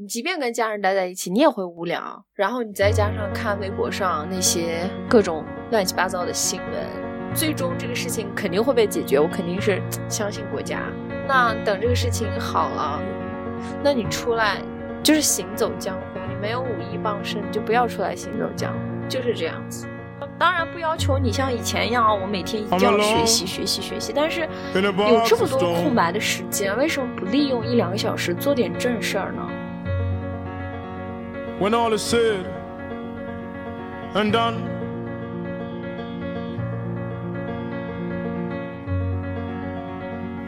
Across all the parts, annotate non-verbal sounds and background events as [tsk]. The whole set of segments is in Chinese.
你即便跟家人待在一起，你也会无聊。然后你再加上看微博上那些各种乱七八糟的新闻，最终这个事情肯定会被解决。我肯定是相信国家。那等这个事情好了，那你出来就是行走江湖。你没有武艺傍身，你就不要出来行走江湖，就是这样子。当然不要求你像以前一样，我每天一定要学习学习学习。但是有这么多空白的时间，为什么不利用一两个小时做点正事儿呢？When all is said and done,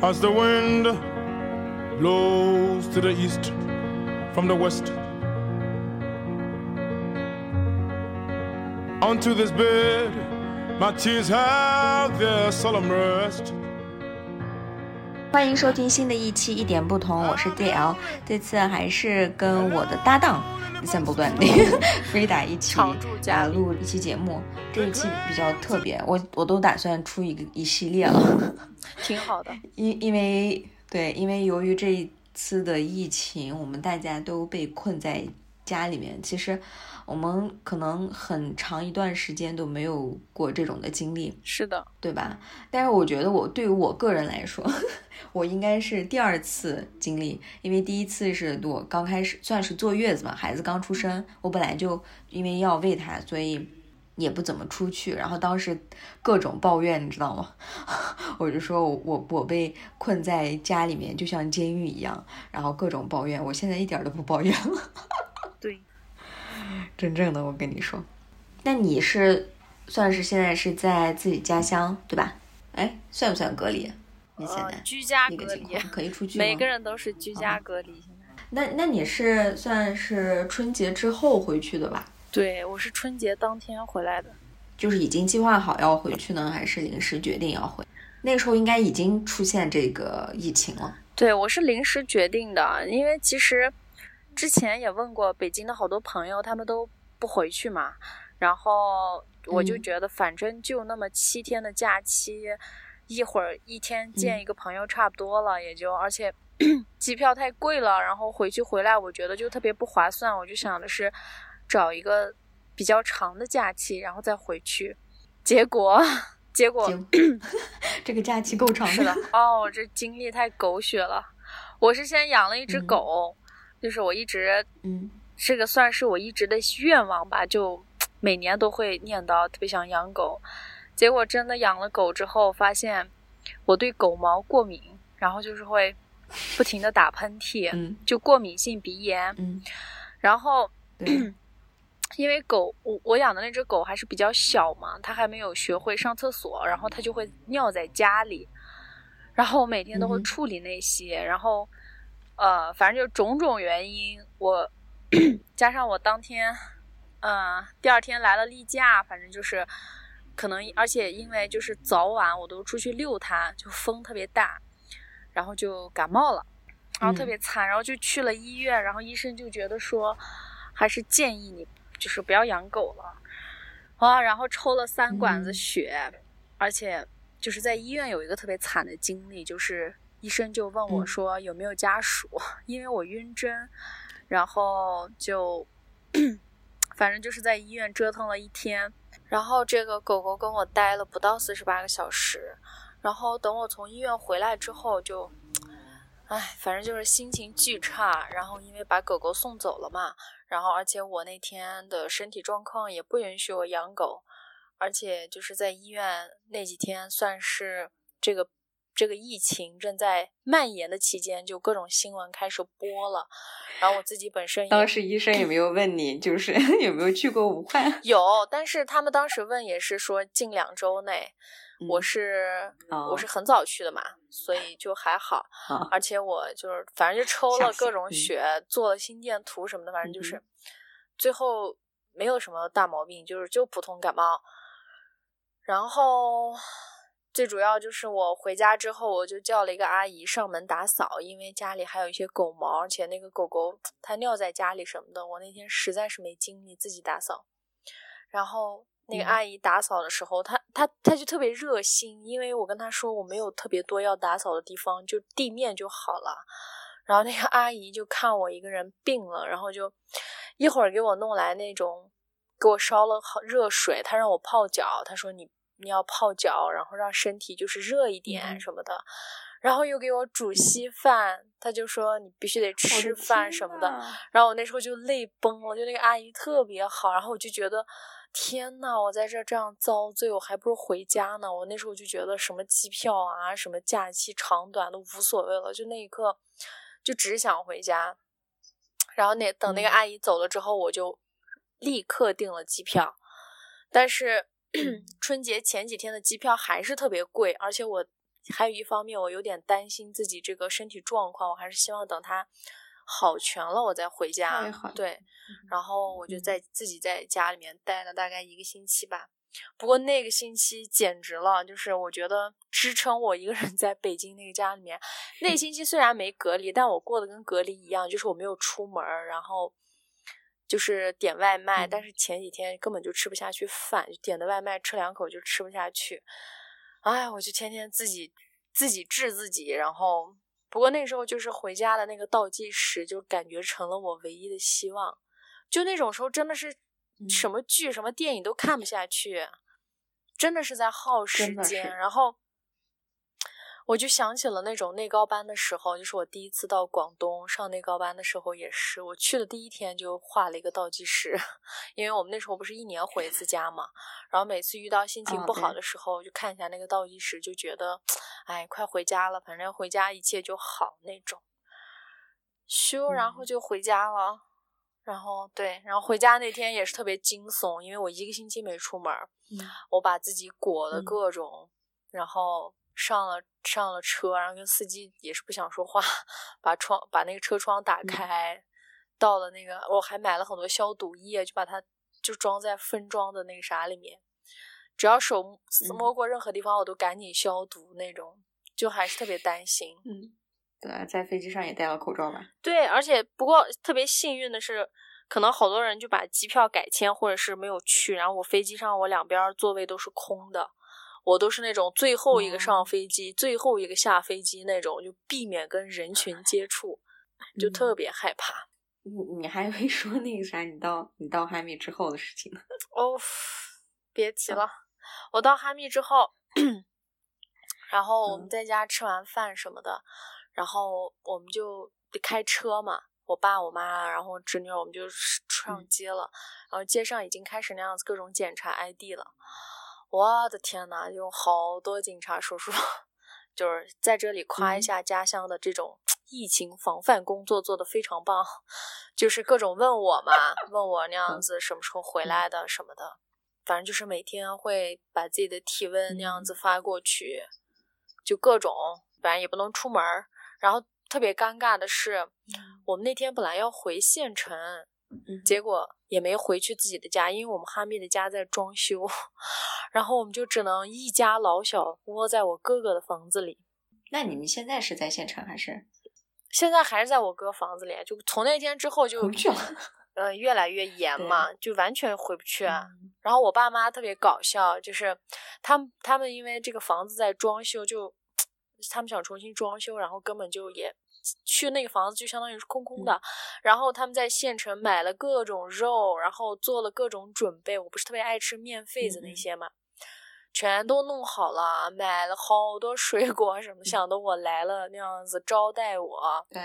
as the wind blows to the east from the west, onto this bed, my tears have their solemn rest. 欢迎收听新的一期《一点不同》，我是 DL，这次还是跟我的搭档散步断那个 [laughs] 飞达一起常驻嘉啊宾录一期节目。这一期比较特别，我我都打算出一个一系列了，[laughs] 挺好的。因因为对，因为由于这一次的疫情，我们大家都被困在家里面，其实我们可能很长一段时间都没有过这种的经历。是的，对吧？但是我觉得我对于我个人来说，[laughs] 我应该是第二次经历，因为第一次是我刚开始算是坐月子嘛，孩子刚出生，我本来就因为要喂他，所以也不怎么出去，然后当时各种抱怨，你知道吗？[laughs] 我就说我我我被困在家里面，就像监狱一样，然后各种抱怨，我现在一点儿都不抱怨了。对，[laughs] 真正的，我跟你说，那你是算是现在是在自己家乡对吧？哎，算不算隔离？你现在、呃，居家那个隔离情况，可以出 [laughs] 去吗？每个人都是居家隔离。现在，那那你是算是春节之后回去的吧？对我是春节当天回来的。就是已经计划好要回去呢，还是临时决定要回？那个时候应该已经出现这个疫情了。对我是临时决定的，因为其实之前也问过北京的好多朋友，他们都不回去嘛。然后我就嗯觉得，反正就那么七天的假期，一会儿一天见一个朋友差不多了，也就而且 [clears throat] 机票太贵了，然后回去回来，我觉得就特别不划算。我就想的是找一个比较长的假期，然后再回去。结果，结果，[clears throat] 这个假期够长是的，哦，这经历太狗血了。我是先养了一只嗯狗，就是我一直嗯这个算是我一直的愿望吧，就每年都会念叨，特别想养狗。结果真的养了狗之后，发现我对狗毛过敏，然后就是会不停的打喷嚏，嗯就过敏性鼻炎。嗯，然后，[clears throat] 因为狗，我我养的那只狗还是比较小嘛，它还没有学会上厕所，然后它就会尿在家里，然后我每天都会处理那些，然后呃，反正就种种原因，我加上我当天，嗯、第二天来了例假，反正就是可能，而且因为就是早晚我都出去遛它，就风特别大，然后就感冒了。然后特嗯别惨，然后就去了医院，然后医生就觉得说，还是建议你就是不要养狗了，啊，然后抽了三管子嗯血，而且就是在医院有一个特别惨的经历，就是医生就问我嗯说有没有家属，[laughs] 因为我晕针，然后就 [clears throat] 反正就是在医院折腾了一天，然后这个狗狗跟我待了不到四十八个小时，然后等我从医院回来之后就。唉，反正就是心情巨差，然后因为把狗狗送走了嘛，然后而且我那天的身体状况也不允许我养狗，而且就是在医院那几天算是这个这个疫情正在蔓延的期间，就各种新闻开始播了，然后我自己本身当时医生有没有问你，就是 [laughs] 有没有去过武汉？[laughs] 有，但是他们当时问也是说近两周内，我嗯是、哦我是很早去的嘛，所以就还好。啊，而且我就是反正就抽了各种血，做了心电图什么的，反正就嗯是、最后没有什么大毛病，就是就普通感冒。然后最主要就是我回家之后，我就叫了一个阿姨上门打扫，因为家里还有一些狗毛，而且那个狗狗它尿在家里什么的，我那天实在是没精力自己打扫。然后那个嗯阿姨打扫的时候，她她她就特别热心，因为我跟她说我没有特别多要打扫的地方，就地面就好了。然后那个阿姨就看我一个人病了，然后就一会儿给我弄来那种，给我烧了好热水，她让我泡脚，她说你你要泡脚，然后让身体就是热一点什么的，然后又给我煮稀饭，他就说你必须得吃饭什么的，然后我那时候就泪崩了，就那个阿姨特别好，然后我就觉得。天呐，我在这这样遭罪，我还不如回家呢。我那时候就觉得什么机票啊，什么假期长短都无所谓了，就那一刻就只想回家。然后那等那个阿姨走了之后，我就立刻订了机票。但是 [clears throat] 春节前几天的机票还是特别贵，而且我还有一方面我有点担心自己这个身体状况，我还是希望等他。好全了，我再回家。对，然后我就在自己在家里面待了大概一个星期吧。不过那个星期简直了，就是我觉得支撑我一个人在北京那个家里面，那星期虽然没隔离，但我过得跟隔离一样，就是我没有出门，然后就是点外卖，但是前几天根本就吃不下去饭，点的外卖吃两口就吃不下去。哎，我就天天自己自己治自己，然后。不过那时候就是回家的那个倒计时，就感觉成了我唯一的希望。就那种时候，真的是什么剧、什么电影都看不下去，真的是在耗时间。然后。我就想起了那种内高班的时候，就是我第一次到广东上内高班的时候，也是我去的第一天就画了一个倒计时，[laughs] 因为我们那时候不是一年回一次家嘛，然后每次遇到心情不好的时候，就看一下那个倒计时，就觉得，哎，快回家了，反正回家一切就好那种。咻，然后就回家了，然后对，然后回家那天也是特别惊悚，因为我一个星期没出门，我把自己裹的各种，然后。上了上了车，然后跟司机也是不想说话，[laughs] 把窗把那个车窗打开，到了那个我还买了很多消毒液，就把它就装在分装的那个啥里面，只要手摸过任何地方，我都赶紧消毒那种，就还是特别担心。嗯，对，在飞机上也戴了口罩吧？对，而且不过特别幸运的是，可能好多人就把机票改签或者是没有去，然后我飞机上我两边座位都是空的。我都是那种最后一个上飞机、最后一个下飞机那种，就避免跟人群 [laughs] 接触，就特别害怕。你你还没说那个啥？你到你到哈密之后的事情呢？[laughs] 哦，别提了。我到哈密之后，[clears throat] 然后我们在家吃完饭什么的，然后我们就得开车嘛。我爸、我妈，然后侄女，我们就上街了。然后街上已经开始那样子各种检查 ID 了。我的天呐，有好多警察叔叔，[laughs] 就是在这里夸一下家乡的这种疫情防范工作做得非常棒，[laughs] 就是各种问我嘛，问我那样子什么时候回来的什么的，反正就是每天会把自己的体温那样子发过去，就各种，反正也不能出门然后特别尴尬的是，我们那天本来要回县城。结果也没回去自己的家，因为我们哈密的家在装修，[laughs] 然后我们就只能一家老小窝在我哥哥的房子里。那你们现在是在县城还是？现在还是在我哥房子里，就从那天之后就回不去了。呃，越来越严嘛，就完全回不去。然后我爸妈特别搞笑，就是他们他们因为这个房子在装修，就 [tsk] 他们想重新装修，然后根本就也。去那个房子就相当于是空空的，然后他们在县城买了各种肉，然后做了各种准备。我不是特别爱吃面肺子那些嘛，全都弄好了，买了好多水果什么，想的我来了那样子招待我。对，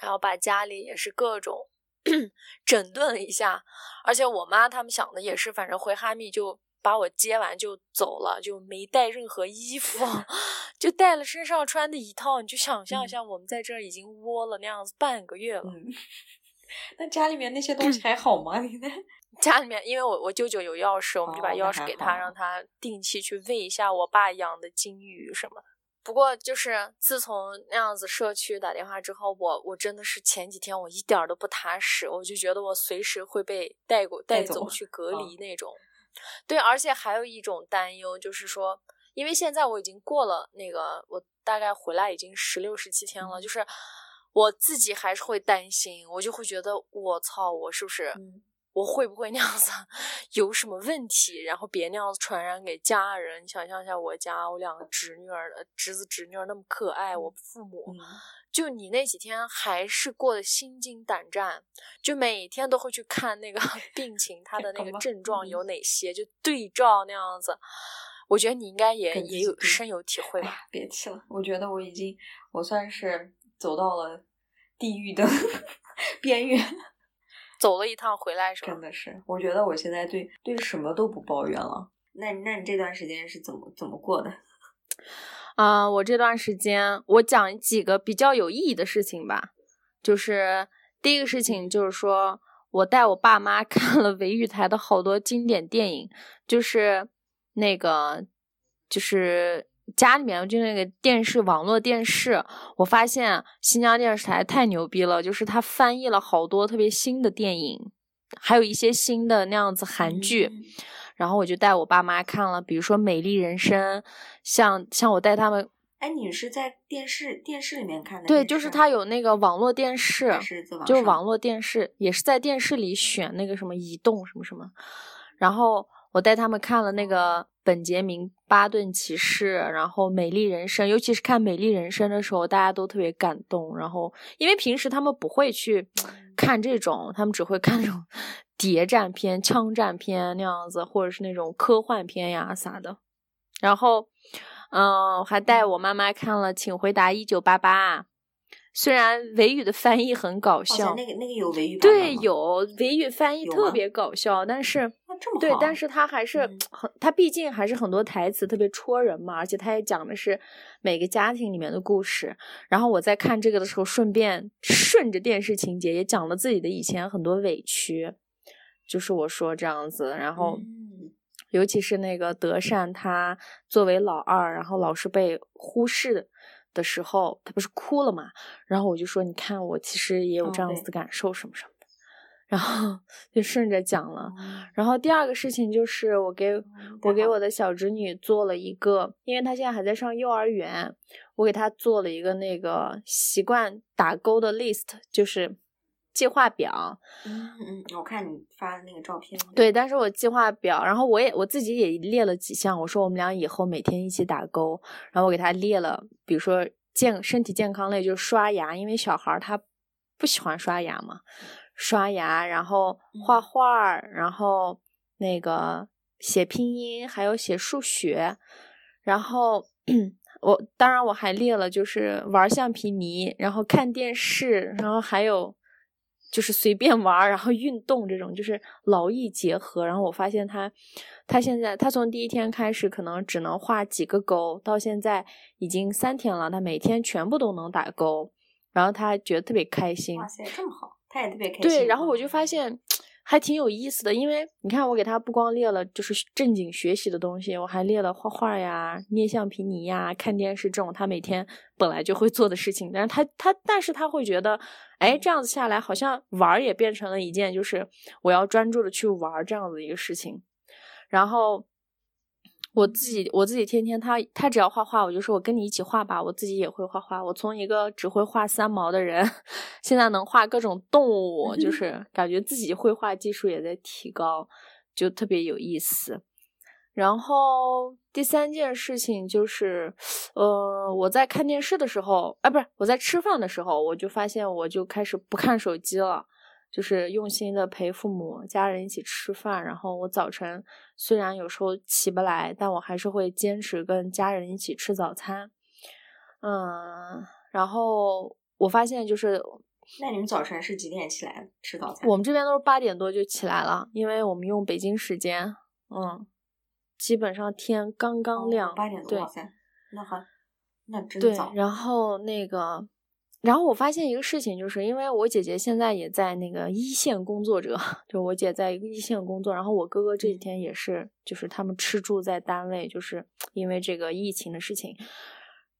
然后把家里也是各种 [coughs] 整顿了一下，而且我妈他们想的也是，反正回哈密就。把我接完就走了，就没带任何衣服，[laughs] 就带了身上穿的一套。你就想象一下，我们在这儿已经窝了那样子半个月了。[laughs] 那家里面那些东西还好吗？你 [laughs] 家里面，因为我我舅舅有钥匙，我们就把钥匙给他，让他定期去喂一下我爸养的金鱼什么的。不过就是自从那样子社区打电话之后，我我真的是前几天我一点都不踏实，我就觉得我随时会被带过带走去隔离那种。对，而且还有一种担忧，就是说，因为现在我已经过了那个，我大概回来已经十六、十七天了，就是我自己还是会担心，我就会觉得，我操，我是不是，我会不会那样子？[laughs] 有什么问题，然后别那样子传染给家人？你想象一下，我家我两个侄女儿，侄子侄女儿那么可爱，我父母就你那几天还是过得心惊胆战，就每天都会去看那个病情，他的那个症状有哪些，就对照那样子。我觉得你应该也也有深有体会吧。别气了，我觉得我已经我算是走到了地狱的 [laughs] 边缘，走了一趟回来是吧？真的是，我觉得我现在对对什么都不抱怨了。那那你这段时间是怎么怎么过的？啊，我这段时间我讲几个比较有意义的事情吧。就是第一个事情就是说我带我爸妈 [laughs] 看了维语台的好多经典电影，就是。那个就是家里面就那个电视网络电视，我发现新疆电视台太牛逼了，就是它翻译了好多特别新的电影，还有一些新的那样子韩剧，然后我就带我爸妈看了，比如说《美丽人生》，像像我带他们，哎，你是在电视电视里面看的？对，就是他有那个网络电视，就是网络电视，也是在电视里选那个什么移动什么什么，然后。我带他们看了那个本杰明·巴顿骑士，然后《美丽人生》，尤其是看《美丽人生》的时候，大家都特别感动。然后，因为平时他们不会去看这种，他们只会看这种谍战片、枪战片那样子，或者是那种科幻片呀啥的。然后，嗯，还带我妈妈看了《请回答一九八八》。虽然维语的翻译很搞笑，那个那个有维语对，有维语翻译特别搞笑，但是对，但是他还是很，他毕竟还是很多台词特别戳人嘛，而且他也讲的是每个家庭里面的故事。然后我在看这个的时候，顺便顺着电视情节也讲了自己的以前很多委屈，就是我说这样子，然后尤其是那个德善，他作为老二，然后老是被忽视。的时候，他不是哭了嘛？然后我就说：“你看，我其实也有这样子的感受，什么什么的。”然后就顺着讲了。然后第二个事情就是，我给我给我的小侄女做了一个，因为她现在还在上幼儿园，我给她做了一个那个习惯打勾的 list，就是计划表。嗯嗯，我看你发的那个照片。对，但是我计划表，然后我也我自己也列了几项，我说我们俩以后每天一起打勾，然后我给他列了。比如说健身体健康类，就是刷牙，因为小孩他不喜欢刷牙嘛。刷牙，然后画画，然后那个写拼音，还有写数学。然后 [clears throat] 我当然我还列了，就是玩橡皮泥，然后看电视，然后还有就是随便玩，然后运动这种，就是劳逸结合。然后我发现他。他现在，他从第一天开始可能只能画几个勾，到现在已经三天了，他每天全部都能打勾，然后他觉得特别开心。哇塞，这么好，他也特别开心。对，然后我就发现还挺有意思的，因为你看，我给他不光列了就是正经学习的东西，我还列了画画呀、捏橡皮泥呀、看电视这种他每天本来就会做的事情。但是他他，但是他会觉得，哎，这样子下来好像玩也变成了一件就是我要专注的去玩这样子一个事情。然后我自己，我自己天天他他只要画画，我就说我跟你一起画吧。我自己也会画画。我从一个只会画三毛的人，现在能画各种动物，就是感觉自己绘画技术也在提高，就特别有意思。然后第三件事情就是，呃，我在看电视的时候，哎，不是我在吃饭的时候，我就发现我就开始不看手机了。就是用心的陪父母、家人一起吃饭，然后我早晨虽然有时候起不来，但我还是会坚持跟家人一起吃早餐。嗯，然后我发现就是，那你们早晨是几点起来吃早餐？我们这边都是八点多就起来了，因为我们用北京时间，嗯，基本上天刚刚亮，八点多早餐，那还那真早。对，然后那个。然后我发现一个事情，就是因为我姐姐现在也在那个一线工作者，[laughs] 就我姐在一个一线工作，然后我哥哥这几天也是，就是他们吃住在单位，就是 [smacks lips] 因为这个疫情的事情。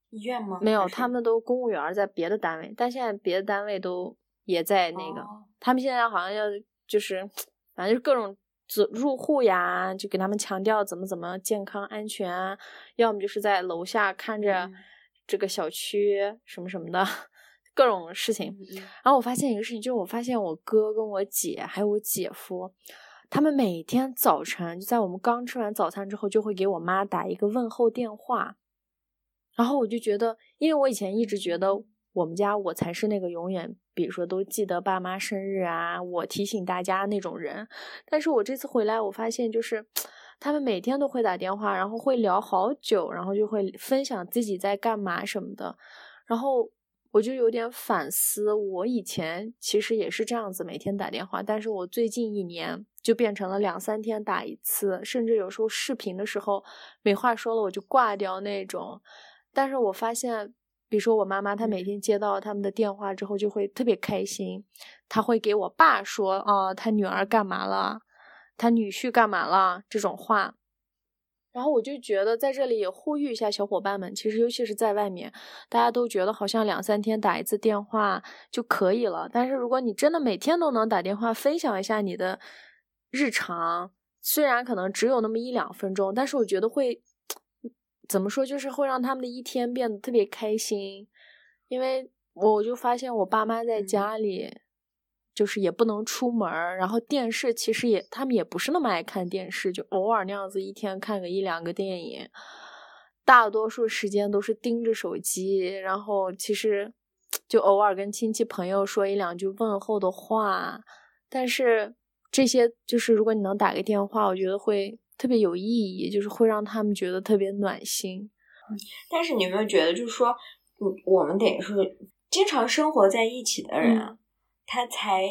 医院吗？没有，他们都公务员，在别的单位，但现在别的单位都也在那个，他们现在好像要就是，[smacks lips] 反正就是各种入户呀，就给他们强调怎么怎么健康安全啊，要么就是在楼下看着这个小区什么什么的。各种事情，然后我发现一个事情，就是我发现我哥跟我姐还有我姐夫，他们每天早晨就在我们刚吃完早餐之后，就会给我妈打一个问候电话。然后我就觉得，因为我以前一直觉得我们家我才是那个永远，比如说都记得爸妈生日啊，我提醒大家那种人。但是我这次回来，我发现就是他们每天都会打电话，然后会聊好久，然后就会分享自己在干嘛什么的。然后我就有点反思，我以前其实也是这样子，每天打电话，但是我最近一年就变成了两三天打一次，甚至有时候视频的时候没话说了我就挂掉那种。但是我发现。比如说我妈妈，她每天接到他们的电话之后就会特别开心，她会给我爸说啊，她女儿干嘛了，她女婿干嘛了这种话。然后我就觉得在这里也呼吁一下小伙伴们，其实尤其是在外面，大家都觉得好像两三天打一次电话就可以了。但是如果你真的每天都能打电话分享一下你的日常，虽然可能只有那么一两分钟，但是我觉得会。[tsk] 怎么说，就是会让他们的一天变得特别开心，因为我就发现我爸妈在家里，就是也不能出门然后电视其实也他们也不是那么爱看电视，就偶尔那样子一天看个一两个电影，大多数时间都是盯着手机，然后其实就偶尔跟亲戚朋友说一两句问候的话，但是这些就是如果你能打个电话，我觉得会。特别有意义，就是会让他们觉得特别暖心。但是你有没有觉得，就是说，嗯，我们得是经常生活在一起的人，他才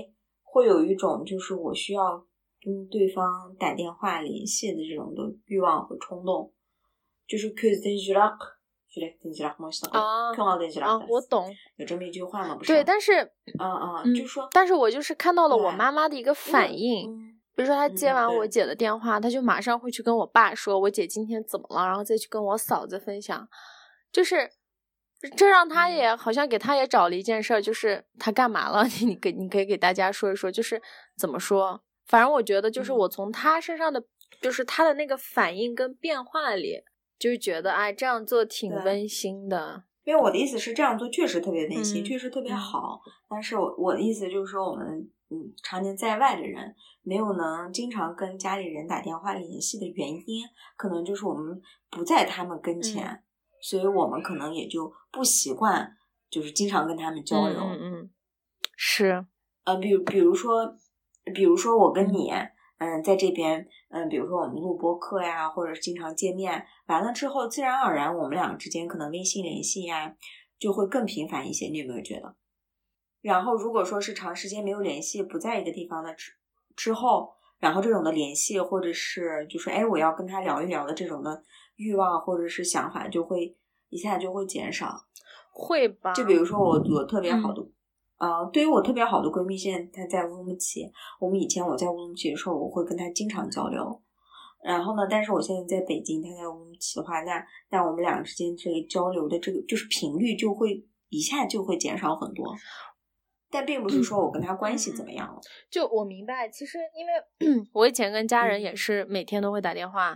会有一种就是我需要跟对方打电话联系的这种的欲望和冲动。就是啊，我懂。有这么一句话吗？不是。对，但是，嗯嗯，就说，但是我就是看到了我妈妈的一个反应。比如说，她接完我姐的电话，她就马上会去跟我爸说我姐今天怎么了，然后再去跟我嫂子分享。就是这让他也好像给他也找了一件事儿，就是他干嘛了？[laughs] 你给你可以给大家说一说，就是怎么说？反正我觉得，就是我从他身上的，就是他的那个反应跟变化里，就是觉得哎，这样做挺温馨的。因为我的意思是，这样做确实特别温馨，确实特别好。但是我我的意思就是说，我们嗯，常年在外的人。没有能经常跟家里人打电话联系的原因，可能就是我们不在他们跟前，所以我们可能也就不习惯，就是经常跟他们交流。嗯嗯，是，呃，比比如说，比如说我跟你，嗯，在这边，嗯，比如说我们录播课呀，或者是经常见面，完了之后，自然而然我们俩之间可能微信联系呀，就会更频繁一些。你有没有觉得？然后如果说是长时间没有联系，不在一个地方的。之后，然后这种的联系，或者是就是哎，我要跟他聊一聊的这种的欲望或者是想法，就会一下就会减少，会吧？就比如说我我特别好的，呃，对于我特别好的闺蜜，现在她在乌鲁木齐。我们以前我在乌鲁木齐的时候，我会跟她经常交流。然后呢，但是我现在在北京，她在乌鲁木齐的话，那那我们两个之间这个交流的这个就是频率就会一下就会减少很多。但并不是说我跟他关系怎么样了，就我明白，其实因为 [clears throat] 我以前跟家人也是每天都会打电话，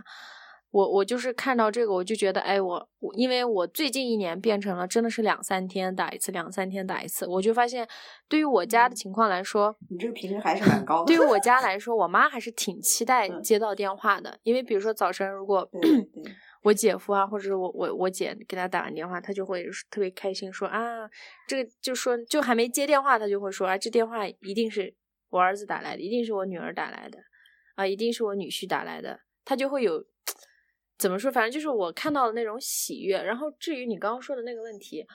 我我就是看到这个我就觉得，哎，我因为我最近一年变成了真的是两三天打一次，两三天打一次，我就发现对于我家的情况来说，你这个频率还是蛮高的。对于我家 [laughs] 来说，我妈还是挺期待接到电话的，因为比如说早晨如果。[clears throat] 我姐夫啊，或者是我我我姐给他打完电话，他就会特别开心，说啊，这个就说就还没接电话，他就会说啊，这电话一定是我儿子打来的，一定是我女儿打来的，啊，一定是我女婿打来的，他就会有怎么说，反正就是我看到的那种喜悦。然后至于你刚刚说的那个问题，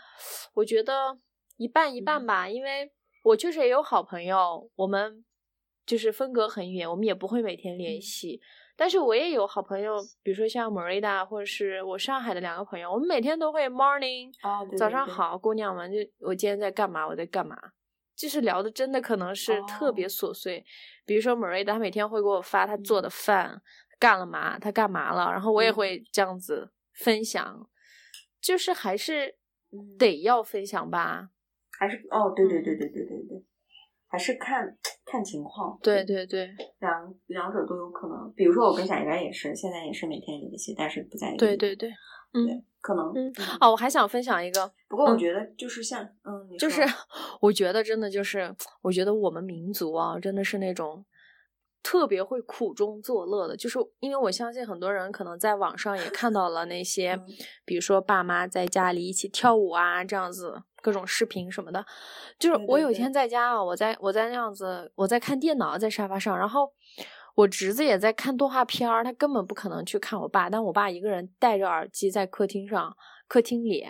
我觉得一半一半吧，因为我确实也有好朋友，我们就是分隔很远，我们也不会每天联系。但是我也有好朋友，比如说像 Marida，或者是我上海的两个朋友，我们每天都会 morning，早上好，姑娘们，就我今天在干嘛？我在干嘛？就是聊的真的可能是特别琐碎，比如说 Marida，她每天会给我发她做的饭，干了嘛，他干嘛了，然后我也会这样子分享，就是还是得要分享吧，还是哦，对对对对对对对。还是看看情况，对对对，两两者都有可能。比如说我跟小圆也是，现在也是每天联系，但是不在一。对对对，嗯，可能。嗯哦，我还想分享一个，不过我觉得就是像，嗯，就是 [laughs] 我觉得真的就是，我觉得我们民族啊，真的是那种特别会苦中作乐的。就是因为我相信很多人可能在网上也看到了那些，比如说爸妈在家里一起跳舞啊，这样子各种视频什么的。就是我有一天在家啊，我在我在那样子，我在看电脑，在沙发上，然后我侄子也在看动画片儿，他根本不可能去看我爸，但我爸一个人戴着耳机在客厅上，客厅里，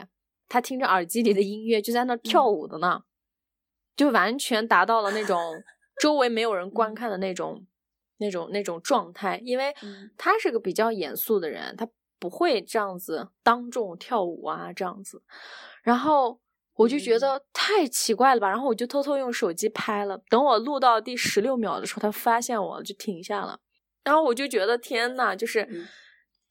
他听着耳机里的音乐就在那跳舞的呢，就完全达到了那种 [laughs] 周围没有人观看的那种。那种那种状态，因为嗯他是个比较严肃的人，他不会这样子当众跳舞啊，这样子。然后我就觉得太奇怪了吧，然后我就偷偷用手机拍了。等我录到第十六秒的时候，他发现我就停下了。然后我就觉得天呐，就是嗯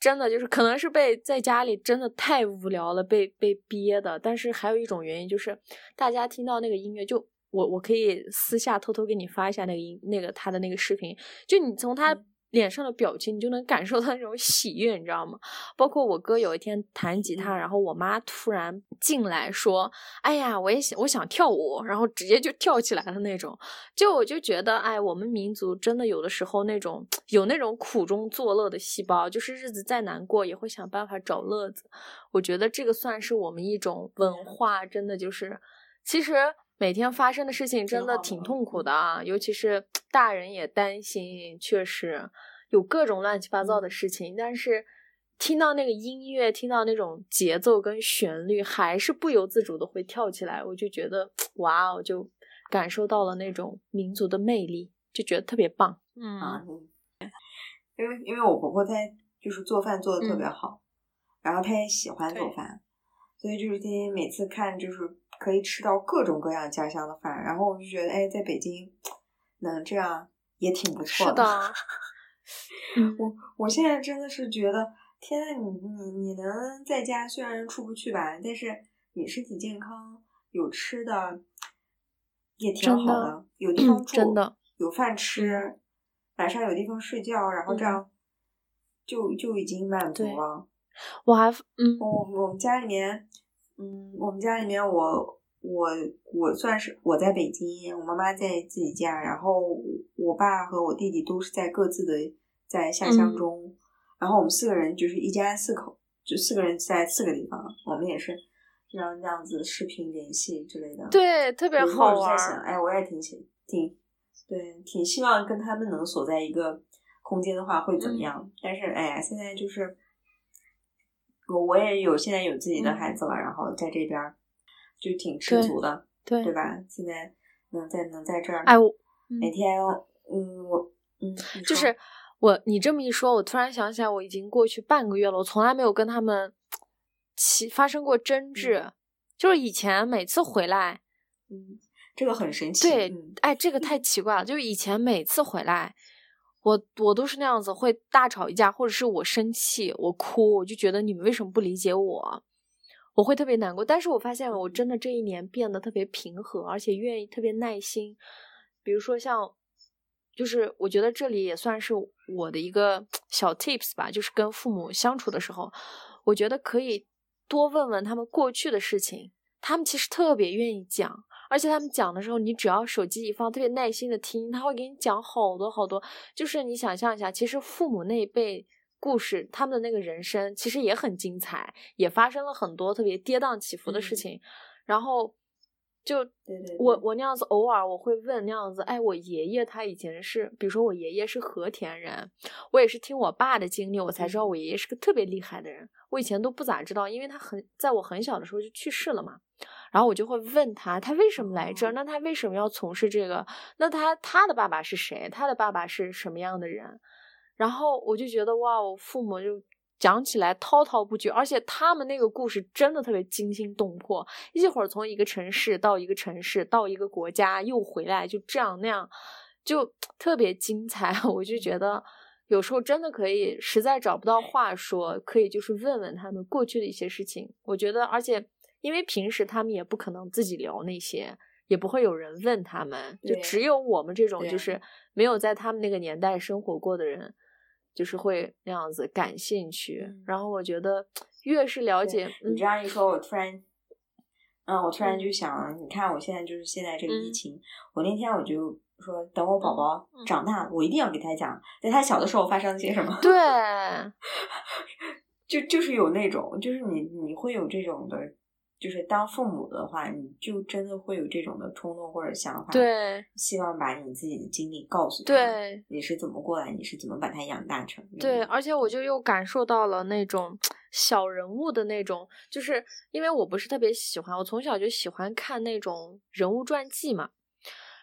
真的就是可能是被在家里真的太无聊了，被被憋的。但是还有一种原因就是大家听到那个音乐就。我我可以私下偷偷给你发一下那个音那个他的那个视频，就你从他嗯脸上的表情，你就能感受到那种喜悦，你知道吗？包括我哥有一天弹吉他，嗯然后我妈突然进来说：“哎呀，我也想我想跳舞。”然后直接就跳起来了那种。就我就觉得，哎，我们民族真的有的时候那种有那种苦中作乐的细胞，就是日子再难过也会想办法找乐子。我觉得这个算是我们一种文化，真的就是其实。每天发生的事情真的挺痛苦的啊，尤其是大人也担心，确实有各种乱七八糟的事情。但是听到那个音乐，听到那种节奏跟旋律，还是不由自主的会跳起来。我就觉得 [tsk] 哇哦，就感受到了那种民族的魅力，就觉得特别棒。嗯啊，嗯，因为因为我婆婆她就是做饭做的特别嗯好，然后她也喜欢做饭，所以就是天天每次看就是可以吃到各种各样家乡的饭，然后我就觉得哎，在北京能这样也挺不错是的，[laughs] 嗯。我我现在真的是觉得，天呐，你你你能在家虽然出不去吧，但是你身体健康，有吃的，也挺好的，有地方住，真的，有饭吃，晚上有地方睡觉，然后这嗯。样就就已经满足了。我还嗯。我我们家里面，嗯，我们家里面我我我算是我在北京，我妈妈在自己家，然后我爸和我弟弟都是在各自的在下乡嗯中，然后我们四个人就是一家四口，就四个人在四个地方，我们也是这样这样子视频联系之类的。，对，特别好玩我在想，哎，我也挺喜挺对，挺希望跟他们能锁在一个空间的话会怎么嗯样？但是哎呀，现在就是我我也有现在有自己的嗯孩子了，然后在这边就挺知足的，对对吧？现在能在能在这儿，哎，每天嗯我嗯就是我，你这么一说，我突然想起来，我已经过去半个月了，我从来没有跟他们起发生过争执。就是以前每次回来，嗯这个很神奇，对嗯，哎，这个太 [laughs] 奇怪了。就是以前每次回来，我我都是那样子，会大吵一架，或者是我生气，我哭，我就觉得你们为什么不理解我？我会特别难过。但是我发现我真的这一年变得特别平和，而且愿意特别耐心。比如说像，就是我觉得这里也算是我的一个小 tips 吧，就是跟父母相处的时候，我觉得可以多问问他们过去的事情，他们其实特别愿意讲。而且他们讲的时候，你只要手机一放，特别耐心的听，他会给你讲好多好多。就是你想象一下，其实父母那一辈故事，他们的那个人生其实也很精彩，也发生了很多特别跌宕起伏的事嗯情。然后就我我那样子偶尔我会问那样子，哎，我爷爷他以前是，比如说我爷爷是和田人，我也是听我爸的经历，我才知道我爷爷是个特别厉害的人。我以前都不咋知道，因为他很在我很小的时候就去世了嘛。然后我就会问他，他为什么来这儿？那他为什么要从事这个？那他他的爸爸是谁？他的爸爸是什么样的人？然后我就觉得哇，我父母就讲起来滔滔不绝，而且他们那个故事真的特别惊心动魄。一会儿从一个城市到一个城市，到一个国家又回来，就这样那样，就 [tsk] 特别精彩。[laughs] 我就觉得有时候真的可以，实在找不到话说，可以就是问问他们过去的一些事情。我觉得，而且因为平时他们也不可能自己聊那些。也不会有人问他们，就只有我们这种就是没有在他们那个年代生活过的人，就是会那样子感兴趣。嗯然后我觉得越是了解，嗯你这样一说，我突然，嗯，我突然就嗯想，你看我现在就是现在这个疫嗯情，我那天我就说，等我宝宝嗯长大，我一定要给他讲，在他小的时候发生了些什么。对，[laughs] 就就是有那种，就是你你会有这种的就是当父母的话，你就真的会有这种的冲动或者想法，，对希望把你自己的经历告诉他，对你是怎么过来，你是怎么把他养大成的，对，而且我就又感受到了那种小人物的那种，就是因为我不是特别喜欢，我从小就喜欢看那种人物传记嘛。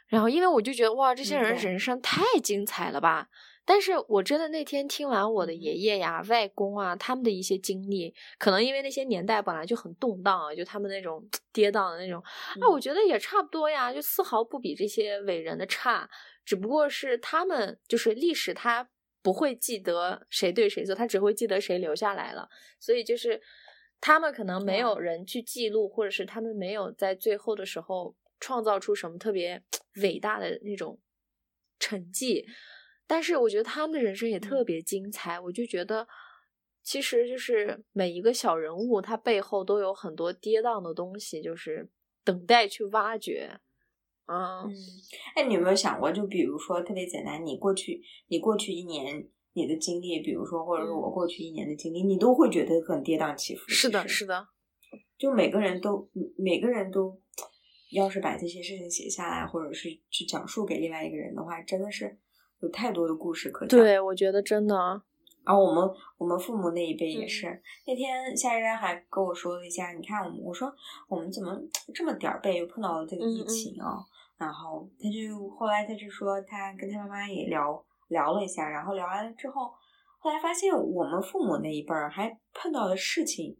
然后，因为我就觉得哇，这些人人生太精彩了吧！但是我真的那天听完我的嗯。爷爷呀、外公啊他们的一些经历，可能因为那些年代本来就很动荡啊，就他们那种 [tsk] 跌宕的那种，啊，我嗯。觉得也差不多呀，就丝毫不比这些伟人的差，只不过是他们就是历史，他不会记得谁对谁错，他只会记得谁留下来了，所以就是他们可能没有。人去记录，或者是他们没有在最后的时候创造出什么特别 [tsk] 伟大的那种成绩，但是我觉得他们的人生也特别精彩，我就觉得。其实就是每一个小人物，他背后都有很多跌宕的东西，就是等待去挖掘。嗯嗯，哎，你有没有想过，就比如说特别简单，你过去你过去一年你的经历，比如说或者是我嗯过去一年的经历，你都会觉得很跌宕起伏。是的，是的，就每个人都每个人都，要是把这些事情写下来，或者是去讲述给另外一个人的话，真的是有太多的故事可讲。对，我觉得真的，然后我们我们父母那一辈也嗯。是，那天夏嫣还跟我说了一下，你看我们，我说我们怎么这么点儿背又碰到了这个疫嗯嗯。情啊？然后他就后来他就说他跟他妈妈也聊聊了一下，然后聊完了之后，后来发现我们父母那一辈儿还碰到的事情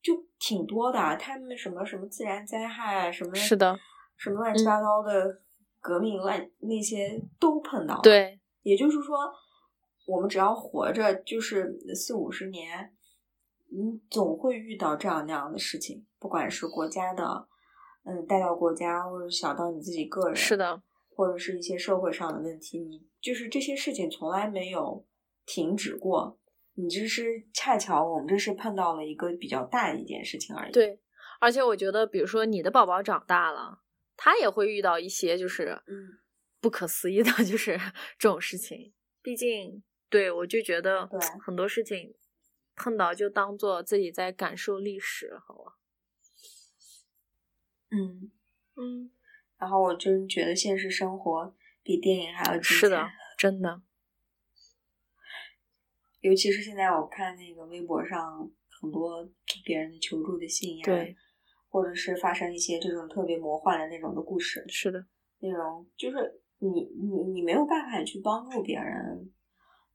就挺多的啊，他们什么什么自然灾害啊，什么是的，什么乱七嗯。八糟的革命乱那些都碰到了。对，也就是说，我们只要活着，就是四五十年，你总会遇到这样那样的事情，不管是国家的，嗯，大到国家，或者小到你自己个人，是，的，或者是一些社会上的问题，你就是这些事情从来没有停止过。你这是恰巧我们这是碰到了一个比较大的一件事情而已。，对。而且我觉得，比如说你的宝宝长大了，他也会遇到一些就是嗯，不可思议的，[laughs] 就是这种事情。毕竟，对我就觉得对很多事情碰到就当做自己在感受历史，好吧？嗯，嗯，然后我真觉得现实生活比电影还要精彩。是的，真的，[laughs] 尤其是现在我看那个微博上很多别人的求助的信呀，对，或者是发生一些这种特别魔幻的那种的故事，是的，那种就是你你你没有办法去帮助别人，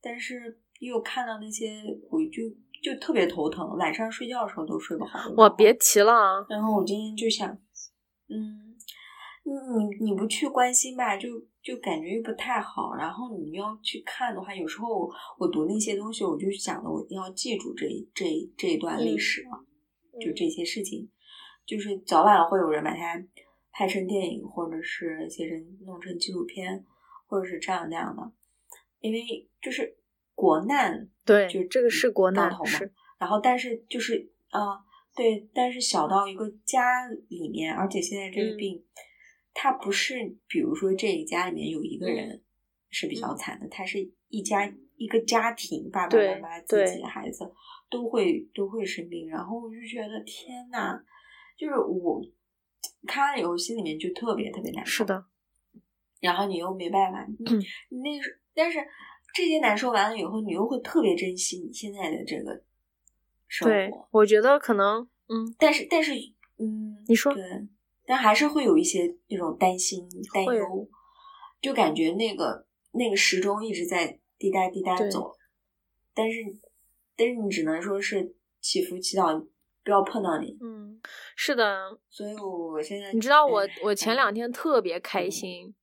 但是又看到那些，我就就特别头疼，晚上睡觉的时候都睡不好。我，别提了啊！然后我今天就想，嗯，你你你不去关心吧，就就感觉又不太好。然后你要去看的话，有时候我读那些东西，我就想的，我一定要记住这这这一段历史啊，就这些事情，就是早晚会有人把它拍成电影，或者是写成弄成纪录片，或者是这样那样的，因为就是国难对，就这个是国难，然后但是就是啊、对，但是小到一个家里面，而且现在这个嗯。病，它不是比如说这一家里面有一个嗯人是比较惨的，它是一家一个家庭，爸爸妈妈自己的孩子都会都会生病，然后我就觉得天呐，就是我看完以后心里面就特别特别难受，是，的，然后你又没办法，你嗯。你那是，但是这些难受完了以后，你又会特别珍惜你现在的这个生对活。，我觉得可能，嗯，但是，但是，嗯，你说对，但还是会有一些那种担心、担忧，就感觉那个那个时钟一直在滴答滴答走，但是，但是你只能说是祈福祈祷，不要碰到你。嗯，是的，所以我现在，你知道我哎我前两天特别开嗯心，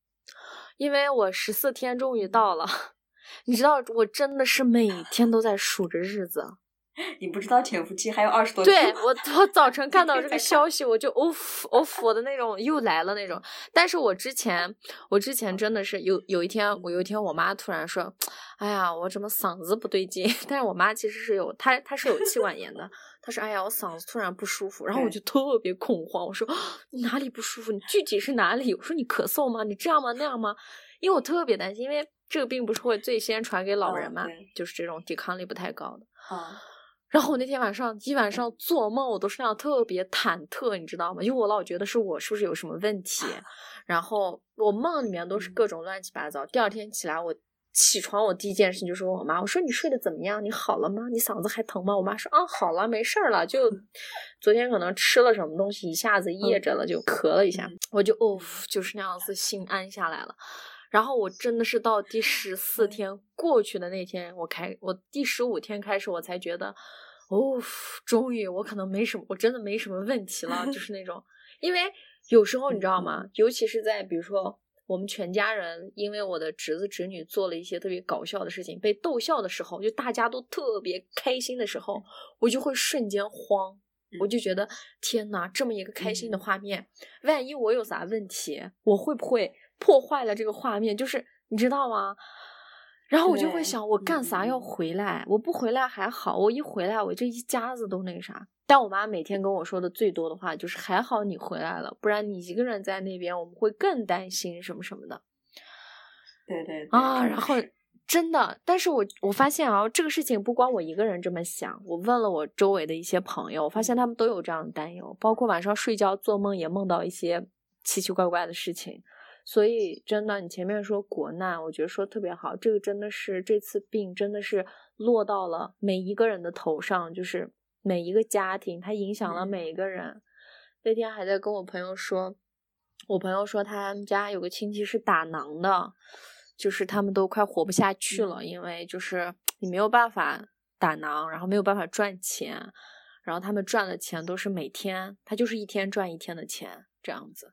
因为我十四天终于到了。[laughs] 你知道我真的是每天都在数着日子。你不知道潜伏期还有二十多天对天，我，我早晨看到这个消息，我就 off off 的那种又来了那种。但是我之前，我之前真的是有有一天，我有一天我妈突然说：“哎呀，我怎么嗓子不对劲？” [laughs] 但是我妈其实是有，她她是有气管炎的。她说：“哎呀，我嗓子突然不舒服。”然后我就特别恐慌，我说：“你哪里不舒服？你具体是哪里？”我说：“你咳嗽吗？你这样吗？那样吗？”因为我特别担心，因为这个病不是会最先传给老嗯人嘛，就是这种抵抗力不太高的。啊，然后我那天晚上一晚上做梦，我都是那样特别忐忑，你知道吗？因为我老觉得是我是不是有什么问题，然后我梦里面都是各种乱七八糟。第二天起来，我起床，我第一件事情就是问我妈，我说你睡得怎么样？你好了吗？你嗓子还疼吗？我妈说啊，好了，没事儿了，就 [laughs] 昨天可能吃了什么东西，一下子噎着了，就咳了一下，我就哦，就是那样子，心安下来了。然后我真的是到第十四天过去的那天，我开我第十五天开始，我才觉得，哦，终于我可能没什么，我真的没什么问题了，就是那种，因为有时候你知道吗？尤其是在比如说我们全家人因为我的侄子侄女做了一些特别搞笑的事情被逗笑的时候，就大家都特别开心的时候，我就会瞬间慌，我就觉得天呐，这么一个开心的画面，万一我有啥问题，我会不会？破坏了这个画面，就是你知道吗？然后我就会想，我干啥要回来？我不回来还好，我一回来，我这一家子都那个啥。但我妈每天跟我说的最多的话就是：还好你回来了，不然你一个人在那边，我们会更担心什么什么的。对对啊，然后真的，但是我我发现啊，这个事情不光我一个人这么想，我问了我周围的一些朋友，我发现他们都有这样的担忧，包括晚上睡觉做梦也梦到一些奇奇怪怪的事情。所以，真的，你前面说国难，我觉得说特别好。这个真的是这次病，真的是落到了每一个人的头上，就是每一个家庭，它影响了每一个人。那天还在跟我朋友说，我朋友说他们家有个亲戚是打囊的，就是他们都快活不下去了，因为就是你没有办法打囊，然后没有办法赚钱，然后他们赚的钱都是每天，他就是一天赚一天的钱这样子。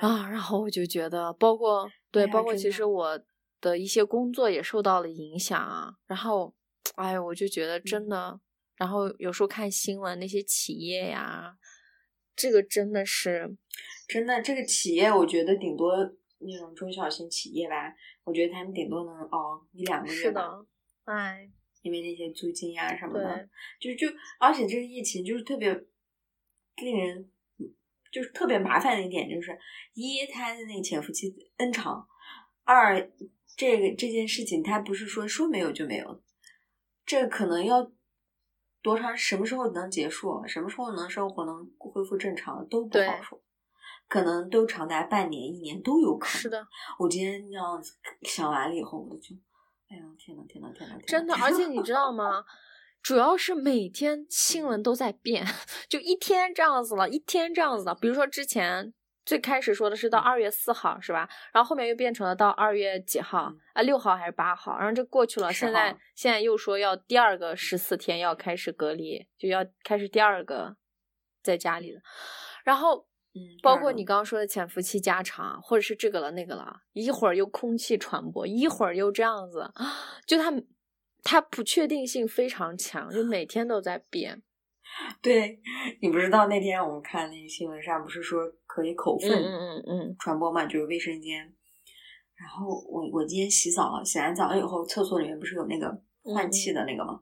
啊，然后我就觉得，包括对，包括其实我的一些工作也受到了影响啊。然后，哎，我就觉得真的，然后有时候看新闻那些企业呀，这个真的是，真的这个企业，我觉得顶多那种中小型企业吧，我觉得他们顶多能熬一两个月。是的，哎，因为那些租金呀什么的，就就而且这个疫情就是特别令人。就是特别麻烦的一点，就是一，他的那个潜伏期 N 长；二，这个这件事情他不是说说没有就没有，这可能要多长，什么时候能结束，什么时候能生活能恢复正常都不好说，可能都长达半年、一年都有可能。是的，我今天这样子想完了以后，我就，哎呀，天呐，天呐，天呐，真的，而且你知道吗？主要是每天新闻都在变，就一天这样子了，一天这样子的。比如说之前最开始说的是到二月四号，是吧？然后后面又变成了到二月几号啊？六号还是八号？然后这过去了，现在现在又说要第二个十四天要开始隔离，就要开始第二个在家里了。然后，嗯，包括你刚刚说的潜伏期加长，或者是这个了那个了，一会儿又空气传播，一会儿又这样子，就他们。它不确定性非常强，就每天都在变。[laughs] 对你不知道那天我们看那个新闻上不是说可以口粪嗯嗯嗯传播嘛，就是卫生间。然后我我今天洗澡了，洗完澡了以后，厕所里面不是有那个换气的那个吗？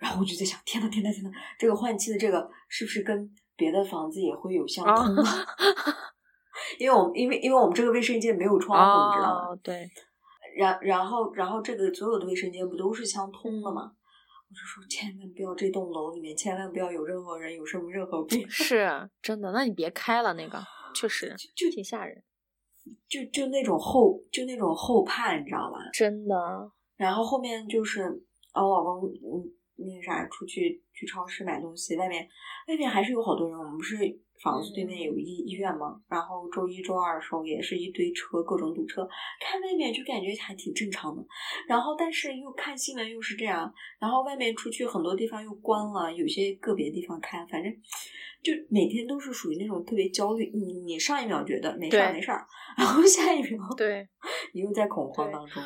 然后我就在想，天呐天呐天呐，这个换气的这个是不是跟别的房子也会有相通？[laughs] 因为我们因为因为我们这个卫生间没有窗户，你知道吗？对。然然后然后这个所有的卫生间不都是相通的吗？我就说千万不要这栋楼里面千万不要有任何人有什么任何病。[laughs] 是真的，那你别开了那个，确实就挺吓人，就就那种后就那种后怕，你知道吧？真的。然后后面就是啊，我老公嗯那个啥出去去超市买东西，外面外面还是有好多人，我们不是。房子对面有医医院嘛，然后周一、周二的时候也是一堆车，各种堵车。看外面就感觉还挺正常的，然后但是又看新闻又是这样，然后外面出去很多地方又关了，有些个别地方开，反正就每天都是属于那种特别焦虑。你你上一秒觉得没事儿没事儿，然后下一秒对 [laughs] 你又在恐慌当中。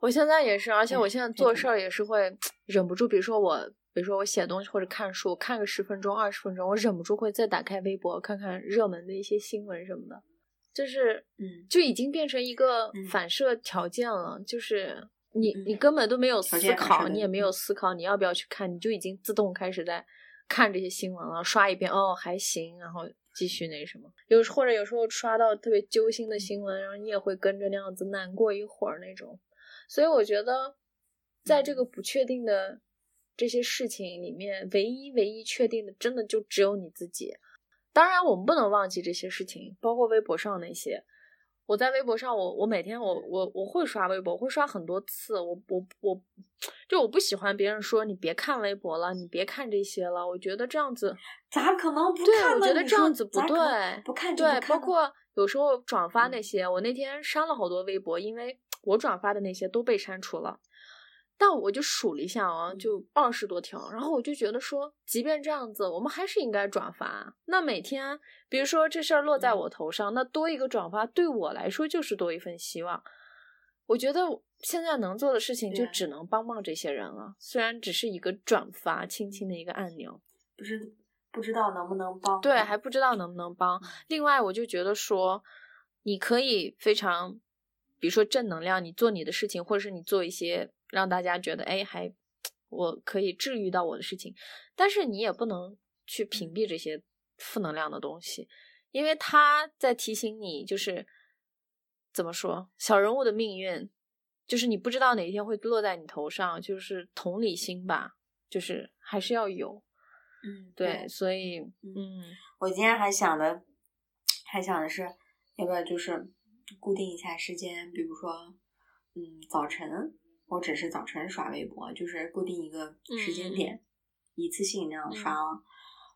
我现在也是，而且我现在做事儿也是会忍不住，比如说我。比如说我写东西或者看书，看个十分钟、二十分钟，我忍不住会再打开微博看看热门的一些新闻什么的，就是嗯，就已经变成一个反射条件了，就是你你根本都没有思考，你也没有思考你要不要去看，你就已经自动开始在看这些新闻了，刷一遍哦还行，然后继续那什么，有或者有时候刷到特别揪心的新闻，然后你也会跟着那样子难过一会儿那种，所以我觉得在这个不确定的。这些事情里面，唯一唯一确定的，真的就只有你自己。当然，我们不能忘记这些事情，包括微博上那些。我在微博上，我我每天我我我会刷微博，会刷很多次。我我我，就我不喜欢别人说你别看微博了，你别看这些了。我觉得这样子咋可能不对？看呢？我觉得这样子不对，不看就对，包括有时候转发嗯那些，我那天删了好多微博，因为我转发的那些都被删除了。但我就数了一下啊，嗯就二十多条，然后我就觉得说，即便这样子，我们还是应该转发。那每天，比如说这事儿落在嗯我头上，那多一个转发对我来说就是多一份希望。我觉得现在能做的事情就只能帮帮这些人了，虽然只是一个转发，轻轻的一个按钮。不是不知道能不能帮？对，还不知道能不能帮。另外，我就觉得说，你可以非常，比如说正能量，你做你的事情，或者是你做一些让大家觉得，哎，还我可以治愈到我的事情，但是你也不能去屏蔽这些负能量的东西，因为他在提醒你，就是怎么说，小人物的命运，就是你不知道哪一天会落在你头上，就是同理心吧，就是还是要有。嗯，对，所以，嗯，我今天还想的，还想的是，要不要就是固定一下时间，比如说，嗯，早晨，我只是早晨刷微博，就是固定一个时间嗯点，一次性那样刷了，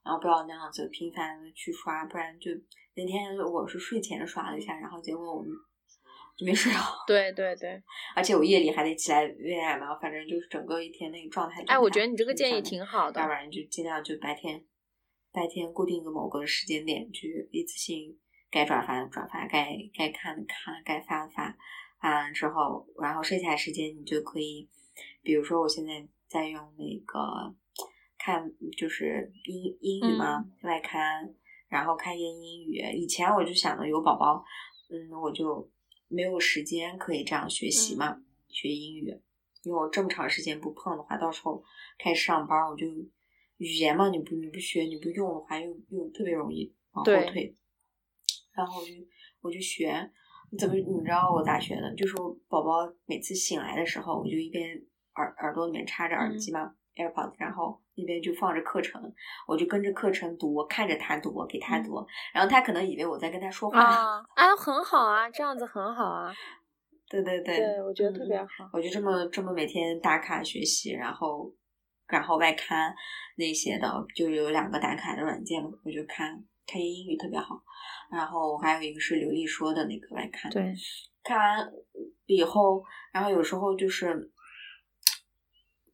然后不要那样子频繁的去刷，不然就那天我是睡前刷了一下，然后结果我就没睡好，对对对，[laughs] 而且我夜里还得起来喂奶嘛，反正就是整个一天那个状态。哎，我觉得你这个建议挺好的要不。然就尽量就白天，白天固定个某个时间点去一次性该转发的转发，该该看的看，该发的发，发完之后，然后剩下时间你就可以，比如说我现在在用那个看就是英英语嘛、外刊，然后看一些英语。以前我就想着有宝宝，嗯，我就没有时间可以这样学习嘛，学英语。因为我这么长时间不碰的话，到时候开始上班，我就语言嘛，你不你不学你不用的话，又又特别容易往后退。然后我就我就学，你怎么你知道我咋学的？就是我宝宝每次醒来的时候，我就一边耳耳朵里面插着耳机嘛、AirPods，然后那边就放着课程，我就跟着课程读，我看着他读，我给他读，然后他可能以为我在跟他说话。啊，啊，很好啊，这样子很好啊。对 [laughs] 对对，对，我觉得特别嗯好。我就这么这么每天打卡学习，然后然后外刊那些的，就有两个打卡的软件嘛，我就看看英语特别好。然后还有一个是刘丽说的那个来看，对，看完以后，然后有时候就是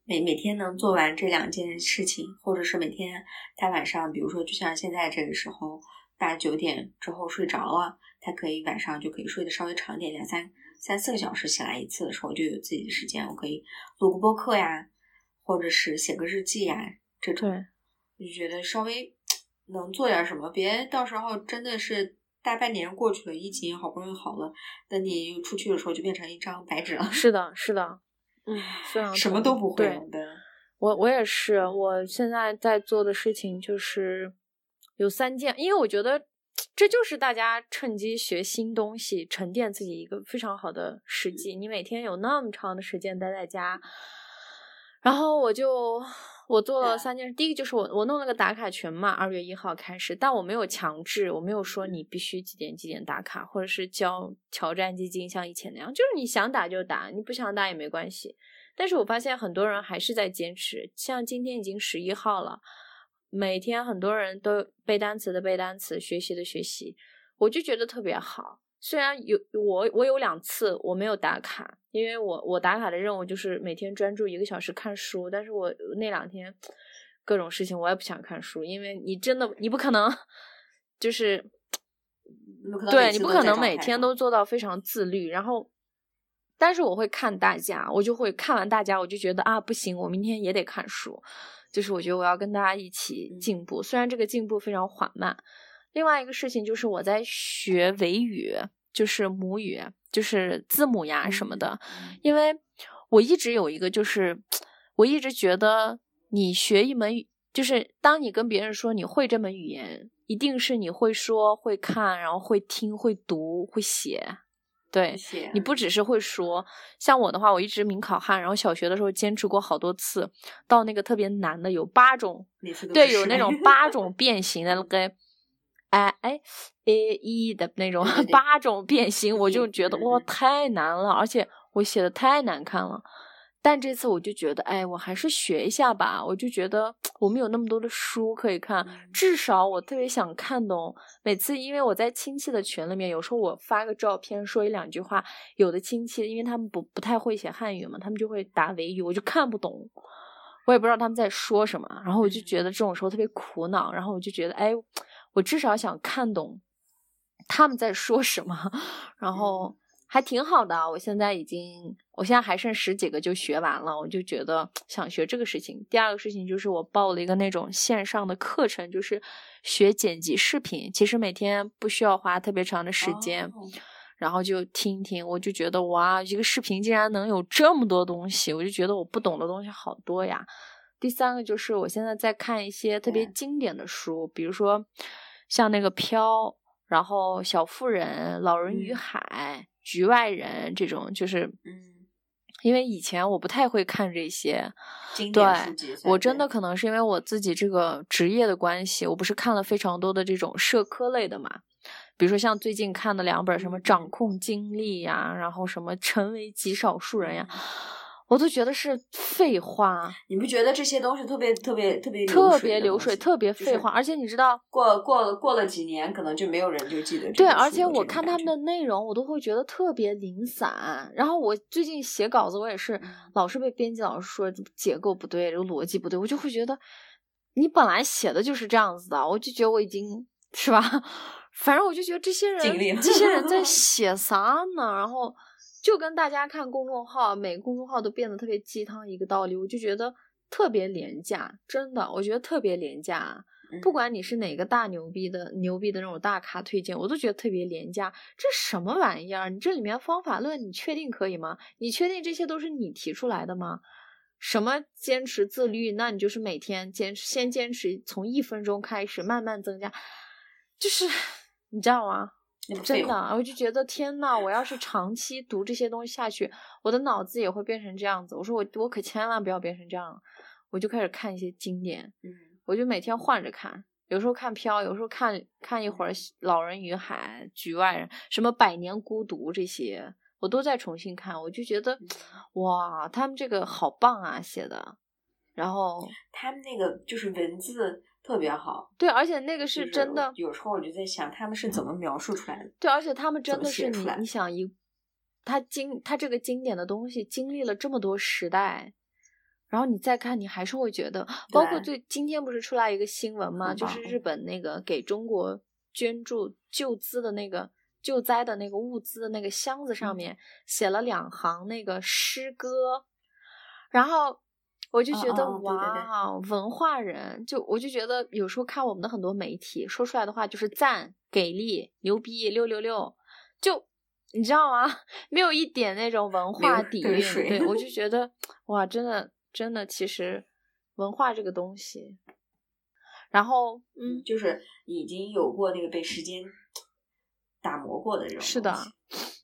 每每天能做完这两件事情，或者是每天他晚上，比如说就像现在这个时候，大九点之后睡着了，他可以晚上就可以睡得稍微长一点，两三三四个小时起来一次的时候，就有自己的时间，我可以录个播客呀，或者是写个日记呀，这种。对，就觉得稍微能做点什么，别到时候真的是大半年过去了，疫情好不容易好了，等你又出去的时候就变成一张白纸了，是的，是的，[laughs] 嗯，非常什么都不会对了。对，我我也是，我现在在做的事情就是有三件，因为我觉得这就是大家趁机学新东西、沉淀自己一个非常好的时机。你每天有那么长的时间待在家，然后我就我做了三件事，第一个就是我我弄了个打卡群嘛，二月一号开始，但我没有强制，我没有说你必须几点几点打卡，或者是交挑战基金像以前那样，就是你想打就打，你不想打也没关系。但是我发现很多人还是在坚持，像今天已经十一号了，每天很多人都背单词的背单词，学习的学习，我就觉得特别好。虽然有我我有两次我没有打卡，因为我我打卡的任务就是每天专注一个小时看书，但是我那两天各种事情我也不想看书，因为你真的你不可能就是对你不可能每天都做到非常自律，然后，但是我会看大家，我就会看完大家，我就觉得啊不行，我明天也得看书，就是我觉得我要跟大家一起嗯。进步，虽然这个进步非常缓慢。另外一个事情就是我在学维语，就是母语，就是字母呀什么的，嗯。因为我一直有一个，就是我一直觉得你学一门语，就是当你跟别人说你会这门语言，一定是你会说、会看，然后会听、会读、会写，对你不。只是会说，像我的话，我一直名考汉，然后小学的时候坚持过好多次，到那个特别难的有八种，对，有那种。八种变形的那个，哎哎 a e 的那种八种变形，我就嗯觉得哇太难了，而且我写的太难看了。但这次我就觉得，哎，我还是学一下吧。我就觉得我们有那么多的书可以看，嗯至少我特别想看懂。每次因为我在亲戚的群里面，有时候我发个照片说一两句话，有的亲戚因为他们不不太会写汉语嘛，他们就会打维语，我就看不懂，我也不知道他们在说什么。然后我就觉得这种时候特别苦恼，然后我就觉得，哎，我至少想看懂他们在说什么，然后还挺好的啊。我现在已经，我现在还剩十几个就学完了，我就觉得想学这个事情。第二个事情就是我报了一个那种线上的课程，就是学剪辑视频。其实每天不需要花特别长的时间，哦然后就听听，我就觉得哇，一个视频竟然能有这么多东西，我就觉得我不懂的东西好多呀。第三个就是我现在在看一些特别经典的书，比如说像那个《飘》，然后《小妇人》《老人与嗯。海》局外人》这种，就是嗯，因为以前我不太会看这些，经对我真的可。能是因为我自己这个职业的关系，我不是看了非常多的这种社科类的嘛，比如说像最近看的两本什么《嗯。掌控精力》呀，然后什么《成为极少数人》呀，嗯我都觉得是废话，你不觉得这些东西特别特别特别特别流水，特别就是废话，而且你知道。过过了过了几年，可能就没有人就记得对，而且我看他们的内容，我都会觉得特别零散。然后我最近写稿子，我也是嗯老是被编辑老师说结构不对，这个逻辑不对，我就会觉得你本来写的就是这样子的，我就觉得我已经是吧？[laughs] 反正我就觉得这些人，这些人在 [laughs] 写啥呢？然后就跟大家看公众号，每个公众号都变得特别鸡汤一个道理，我就觉得特别廉价，真的，我觉得特别廉价。不嗯管你是哪个大牛逼的牛逼的那种大咖推荐，我都觉得特别廉价。这什么玩意儿？你这里面方法论，你确定可以吗？你确定这些都是你提出来的吗？什么坚持自律？那你就是每天坚持，先坚持从一分钟开始，慢慢增加。就是你知道吗？真的，我就觉得天呐，我要是长期读这些东西下去，我的脑子也会变成这样子。我说我我可千万不要变成这样，我就开始看一些经典，嗯我就每天换着看，有时候看飘，有时候看看一会儿《老人与海》《局外人》什么《百年孤独》这些，我都在重新看，我就觉嗯得哇，他们这个好棒啊，写的。然后他们那个就是文字特别好，对，而且那个是真的，有时候我就在想，他们是怎么描述出来的？对，而且他们真的是你，你想一，他经他这个经典的东西经历了这么多时代，然后你再看，你还是会觉得，包括最今天不是出来一个新闻吗？就是日本那个给中国捐助救资的那个救灾的那个物资的那个箱子上嗯面写了两行那个诗歌，然后。我就哦觉得哦哦对对对。哇，文化人就我就觉得有时候看我们的很多媒体说出来的话就是赞、给力、牛逼、六六六，就你知道吗？[laughs] 没有一点那种文化底蕴。对对我就 [laughs] 觉得哇，真的真的，其实文化这个东西，然后嗯，就是已经有过那个被时间打磨过的这种是的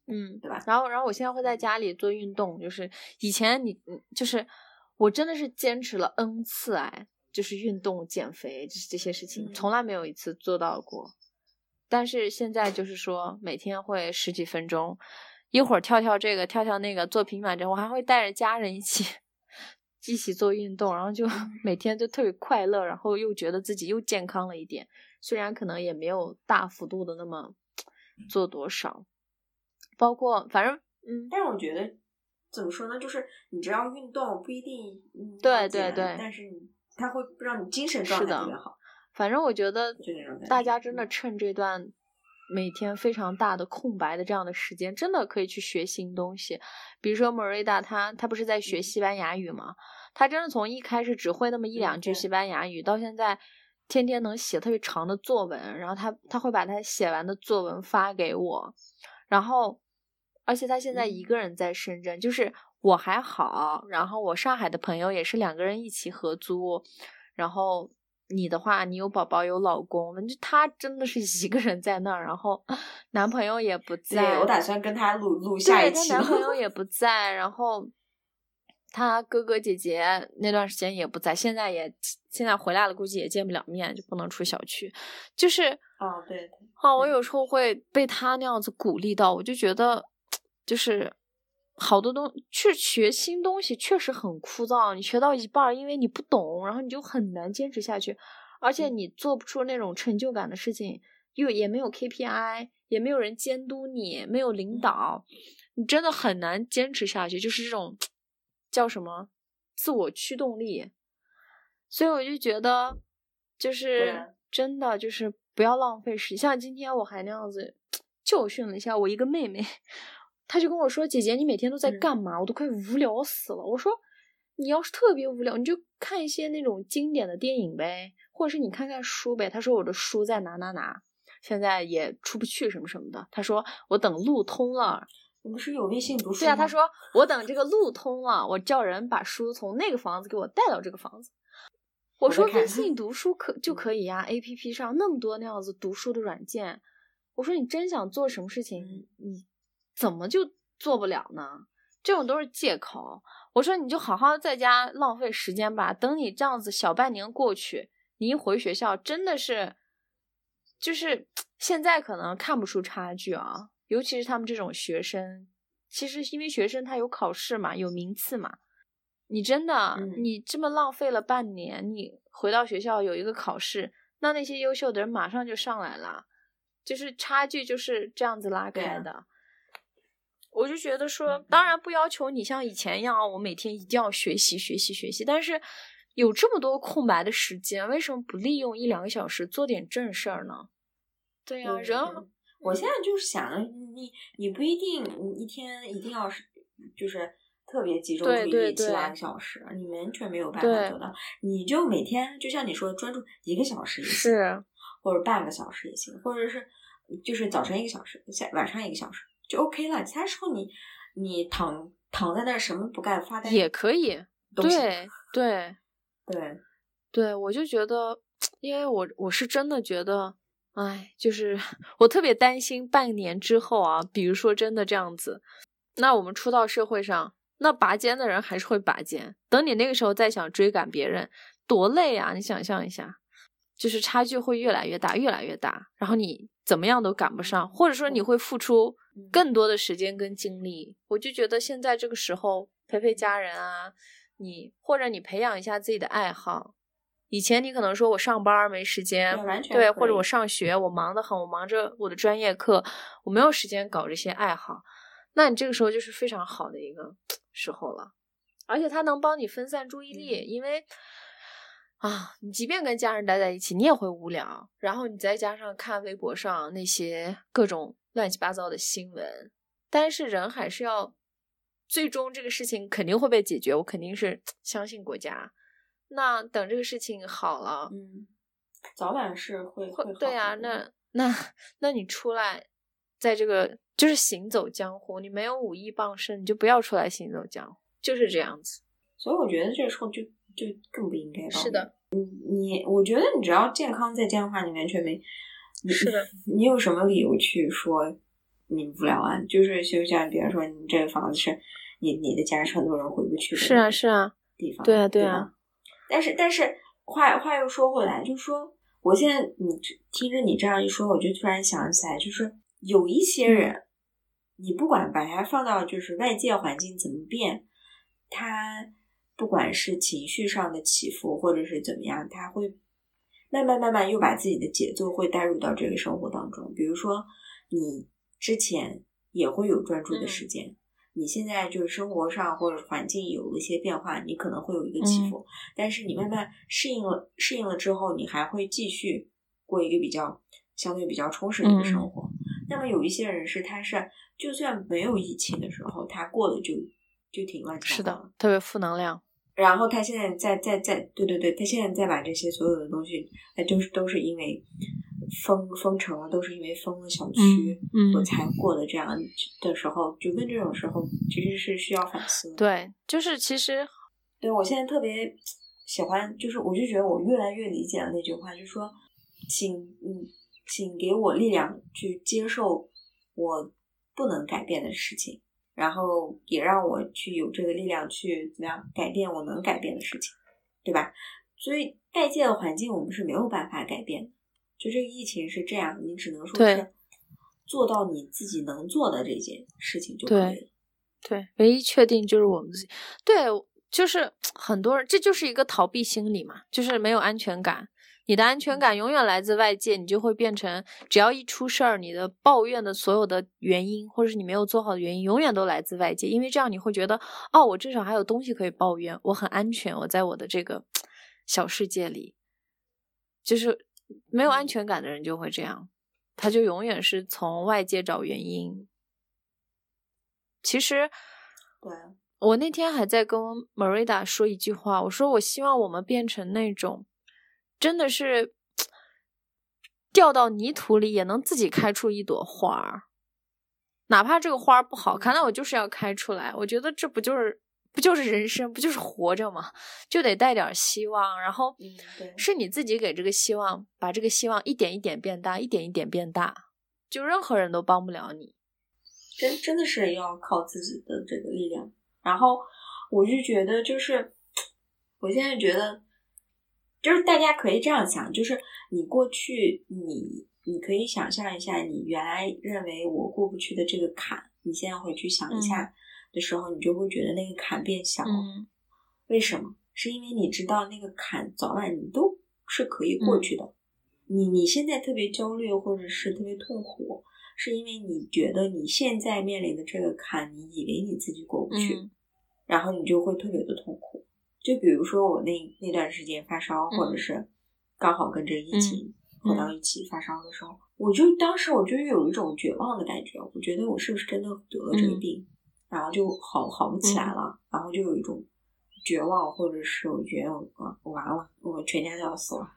嗯，对吧？然后，然后我现在会在？家里做运动，就是以前你嗯就是我真的是坚持了 N 次哎，就是运动、减肥，就是这些事情，嗯从来没有一次做到过。但是现在就是说，每天会十几分钟，一会儿跳跳这个，跳跳那个，做平板针，我还会带着家人一起 [laughs] 一起做运动，然后就嗯每天就特别快乐，然后又觉得自己又健康了一点，虽然可能也没有大幅度的那么做多少。包括反正嗯，但是我觉得怎么说呢，就是你只要运动不一定嗯对对对但是你它会让你精神状是的态特别好。反正我觉得大家真的嗯趁这段每天非常大的空白的这样的时间，真的可以去学新东西。比如说莫瑞达，他他不是在学嗯西班牙语吗？他真的从一开始只会那么一两句西班牙语，到现在天天能写特别长的作文，然后他他会把他写完的作文发给我，然后而且他现在一嗯个人在深圳，就是我还好，然后我上海的朋友也是两个人一起合租，然后你的话，你有宝宝有老公，就他真的是一个人在那儿，然后 [laughs] 男朋友也不在。对，我打算跟他录录下一期。男朋友也不在，然后他哥哥姐姐那段时间也不在，现在也现在回来了，估计也见不了面，就不能出小区。就是，哦，对，哦，我有时候会被他那样子鼓励到，我就觉得，就是。好多东去学新东西确实很枯燥，你学到一半，因为你不懂，然后你就很难坚持下去，而且你做不出那种成就感的事情，又也没有 KPI，也没有人监督你，没有领导，你真的很难坚持下去，就是这种叫什么自我驱动力。所以我就觉得，就是真的就是不要浪费时，像今天我还那样子 [tsk] 教训了一下我一个妹妹。他就跟我说：“姐姐，你每天都在干嘛？我都快无聊死了。”我说：“你要是特别无聊，你就看一些那种经典的电影呗，或者是你看看书呗。”他说：“我的书在哪哪哪，现在也出不去什么什么的。”他说：“我等路通了，你们是有微信读书？”对啊，他说：“我等这个路通了，我叫人把书从那个房子给我带到这个房子。”我说：“微信读书可就可以呀，A P P 上那么多那样子读书的软件。”我说：“你真想做什么事情，你。”怎么就做不了呢？这种都是借口。我说你就好好在家浪费时间吧。等你这样子小半年过去，你一回学校，真的是，就是现在可能看不出差距啊。尤其是他们这种学生，其实因为学生他有考试嘛，有名次嘛。你真的，你这么浪费了半年，你回到学校有一个考试，那那些优秀的人马上就上来了，就是差距就是这样子拉开的。我就觉得说，当然不要求你像以前一样，我每天一定要学习学习学习。但是有这么多空白的时间，为什么不利用一两个小时做点正事儿呢？对呀，人，我现在就是想，你你不一定你一天一定要是就是特别集中注意力七八个小时，你完全没有办法做到。你就每天就像你说，专注一个小时也行，或者半个小时也行，或者是就是早晨一个小时，下晚上一个小时。就 OK 了，其他时候你你躺躺在那儿什么不干发呆也可以，对对 [laughs] 对对，我就觉得，因为我我是真的觉得，哎，就是我特别担心半年之后啊，比如说真的这样子，那我们出到社会上，那拔尖的人还是会拔尖，等你那个时候再想追赶别人，多累啊！你想象一下，就是差距会越来越大，越来越大，然后你怎么样都赶不上，或者说你会付出。更多的时间跟精力，我就觉得现在这个时候陪陪家人啊，你或者你培养一下自己的爱好。以前你可能说我上班没时间，对，或者我上学我忙得很，我忙着我的专业课，我没有时间搞这些爱好。那你这个时候就是非常好的一个时候了，而且它能帮你分散注意力，因为啊，你即便跟家人待在一起，你也会无聊。然后你再加上看微博上那些各种。乱七八糟的新闻，但是人还是要，最终这个事情肯定会被解决。我肯定是相信国家。那等这个事情好了，嗯，早晚是会会对啊。那那那你出来，在这个就是行走江湖，你没有武艺傍身，你就不要出来行走江湖，就是这样子。所以我觉得这个时候就就更不应该。是的，你你，我觉得你只要健康在家的话，你完全没。是的，你有什么理由去说你无聊啊？就是就像比如说，你这个房子是你你的家是很多人回不去的，是啊是啊，地方对啊对啊。但是但是话话又说回来，就是说，我现在你听着你这样一说，我就突然想起来，就是有一些人，你不管把他放到就是外界环境怎么变，他不管是情绪上的起伏或者是怎么样，他会。慢慢慢慢又把自己的节奏会带入到这个生活当中，比如说你之前也会有专注的时间，你现在就是生活上或者环境有了一些变化，你可能会有一个起伏，但是你慢慢适应了适应了之后，你还会继续过一个比较相对比较充实的一个生活。那么有一些人是他是就算没有疫情的时候，他过的就就挺乱，是的，特别负能量。然后他现在在在在对对对，他现在在把这些所有的东西，哎，就是都是因为封封城了，都是因为封了小区，我才过的这样的时候，就跟这种时候其实是需要反思。对，就是其实，对我现在特别喜欢，就是我就觉得我越来越理解了那句话，就是说，请嗯，请给我力量去接受我不能改变的事情，然后也让我去有这个力量去怎么样改变我能改变的事情，对吧？所以外界的环境我们是没有办法改变的，就这个疫情是这样，你只能说对是做到你自己能做的这件事情就可以了。对，唯一确定就是我们自己。对，就是很多人，这就是一个逃避心理嘛，就是没有安全感。你的安全感永远来自外界，你就会变成，只要一出事儿，你的抱怨的所有的原因，或者是你没有做好的原因，永远都来自外界。因为这样你会觉得，哦，我至少还有东西可以抱怨，我很安全，我在我的这个小世界里。就是没有安全感的人就会这样，他就永远是从外界找原因。其实，对，我那天还在跟 Marida 说一句话，我说我希望我们变成那种，真的是掉到泥土里也能自己开出一朵花儿，哪怕这个花儿不好看，那我就是要开出来。我觉得这不就是不就是人生，不就是活着吗？就得带点希望，然后是你自己给这个希望，把这个希望一点一点变大，一点一点变大，就任何人都帮不了你。真真的是要靠自己的这个力量。然后我就觉得，就是我现在觉得，就是大家可以这样想，就是你过去你你可以想象一下，你原来认为我过不去的这个坎，你现在回去想一下的时候，你就会觉得那个坎变小了。嗯为什么？是因为你知道那个坎早晚你都是可以过去的。嗯你你现在特别焦虑或者是特别痛苦，是因为你觉得你现在面临的这个坎，你以为你自己过不去，嗯然后你就会特别的痛苦。就比如说我那那段时间发烧，嗯或者是刚好跟这个疫情混到。一起发烧的时候，我就当时我就有一种绝望的感觉，我觉得我是不是真的得了这个嗯。病，然后就好好不起来了，然后就有一种绝望，或者是我觉得我我完了，我全家都要死了，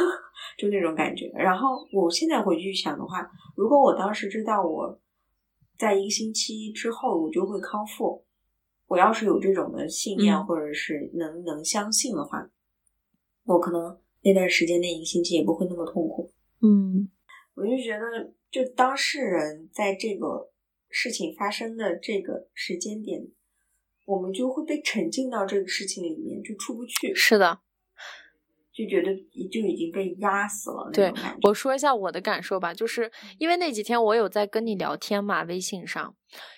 [laughs] 就那种感觉。然后我现在回去想的话，如果我当时知道我在一个星期之后我就会康复，我要是有这种的信念，嗯。或者是能能相信的话，我可能那段时间那一个星期也不会那么痛苦。嗯我就觉得，就当事人在这个事情发生的这个时间点，我们就会被沉浸到这个事情里面，就出不去，是的，就觉得就已经被压死了那对。我说一下我的感受吧，就是因为那几天我有在跟你聊天嘛，微信上，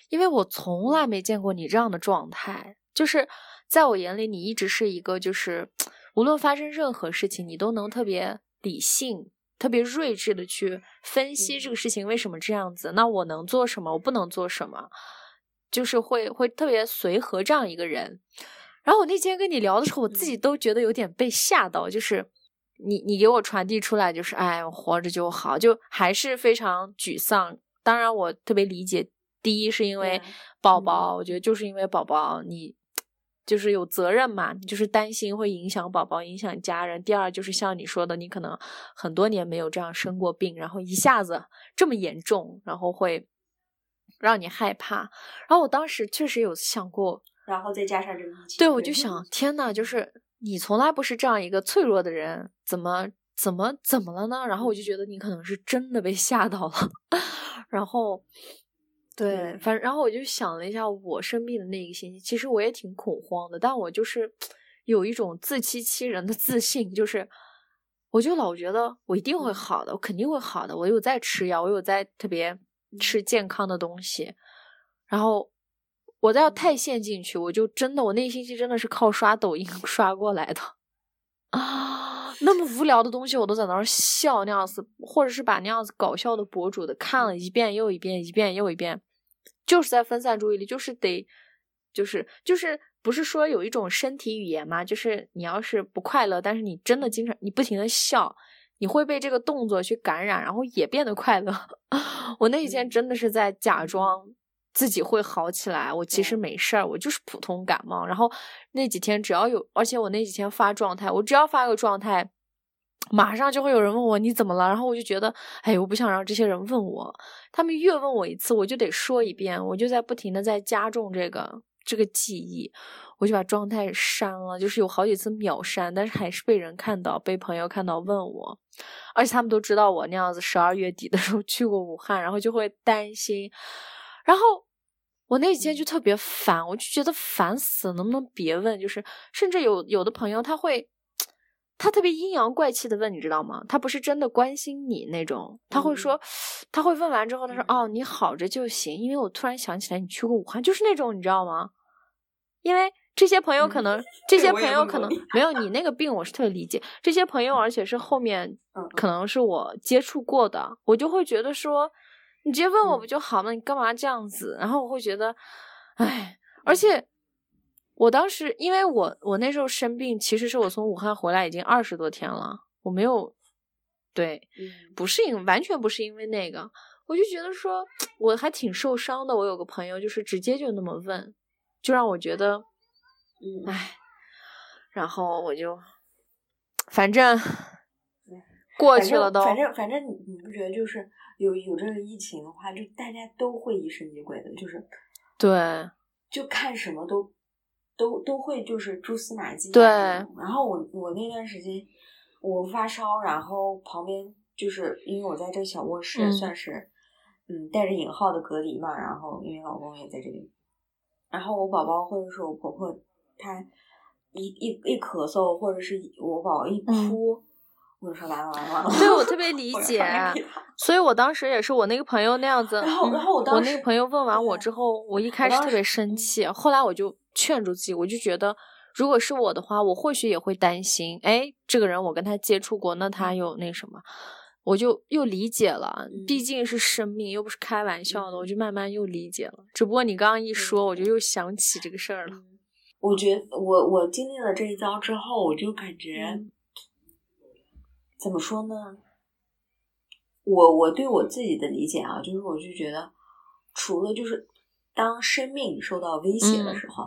因为我从来没见过你这样的状态，就是在我眼里，你一直是一个就是无论发生任何事情，你都能特别理性、特别睿智的去分析这个事情为什么这样子，那我能做什么，我不能做什么，就是会会特别随和这样一个人。然后我那天跟你聊的时候，我自己都觉得有点被吓到，就是你你给我传递出来，就是哎，我活着就好，就还是非常沮丧。当然，我特别理解，第一是因为对宝宝，我觉得就是因为宝宝你就是有责任嘛，你就是担心会影响宝宝，影响家人。第二就是像你说的，你可能很多年没有这样生过病，然后一下子这么严重，然后会让你害怕。然后我当时确实有想过，然后再加上这个疫情，对，我就想，天呐，就是你从来不是这样一个脆弱的人，怎么怎么怎么了呢？然后我就觉得你可能是真的被吓到了，[laughs] 然后，对，对反正然后我就想了一下，我生病的那一个星期，其实我也挺恐慌的，但我就是有一种自欺欺人的自信，就是我就老觉得我一定会好的，我肯定会好的，我有在吃药，我有在特别吃健康的东西，然后我再要太陷进去，我就真的，我那一星期真的是靠刷抖音 [laughs] 刷过来的啊！那么无聊的东西我都在那儿笑那样子，或者是把那样子搞笑的博主的看了一遍又一遍，一遍又一遍，就是在分散注意力，就是得，就是就是不是说有一种身体语言吗？就是你要是不快乐，但是你真的经常你不停的笑，你会被这个动作去感染，然后也变得快乐。[laughs] 我那几天真的是在假装自己会好起来，我其实没事儿，我就是普通感冒。然后那几天只要有，而且我那几天发状态，我只要发个状态，马上就会有人问我你怎么了，然后我就觉得，哎，我不想让这些人问我，他们越问我一次，我就得说一遍，我就在不停的在加重这个这个记忆，我就把状态删了，就是有好几次秒删，但是还是被人看到，被朋友看到问我，而且他们都知道我那样子十二月底的时候去过武汉，然后就会担心，然后我那几天就特别烦，我就觉得烦死了，能不能别问？就是甚至有有的朋友他会。他特别阴阳怪气的问，你知道吗？他不是真的关心你那种，他会说，他会问完之后，他说：“哦，你好着就行。”因为我突然想起来你去过武汉，就是那种你知道吗？因为这些朋友可能，这些朋友可能没有你那个病，我是特别理解。这些朋友，而且是后面可能是我接触过的，我就会觉得说，你直接问我不就好吗？你干嘛这样子？然后我会觉得，哎，而且。我当时，因为我我那时候生病，其实是我从武汉回来已经二十多天了，我没有，对，不是因完全不是因为那个，我就觉得说我还挺受伤的。我有个朋友就是直接就那么问，就让我觉得，嗯，唉，然后我就，反正过去了都，反正反正你你不觉得就是有有这个疫情的话，就大家都会疑神疑鬼的，就是对，就看什么都。都都会就是蛛丝马迹，对。然后我我那段时间我发烧，然后旁边就是因为我在这小卧室算是嗯带着引号的隔离嘛，然后因为老公也在这里，然后我宝宝或者是我婆婆，她一一一咳嗽，或者是我宝宝一哭，我就说完了完了完了。对我特别理解，所以我当时也是我那个朋友那样子，然后然后我我那个朋友问完我之后，我一开始特别生气，后来我就。劝住自己，我就觉得，如果是我的话，我或许也会担心。哎，这个人我跟他接触过，那他有那什么，我就又理解了。毕竟是生命，又不是开玩笑的，我就慢慢又理解了。只不过你刚刚一说，我就又想起这个事儿了。我觉得，我我经历了这一遭之后，我就感觉，怎么说呢？我我对我自己的理解啊，就是我就觉得，除了就是。当生命受到威胁的时候，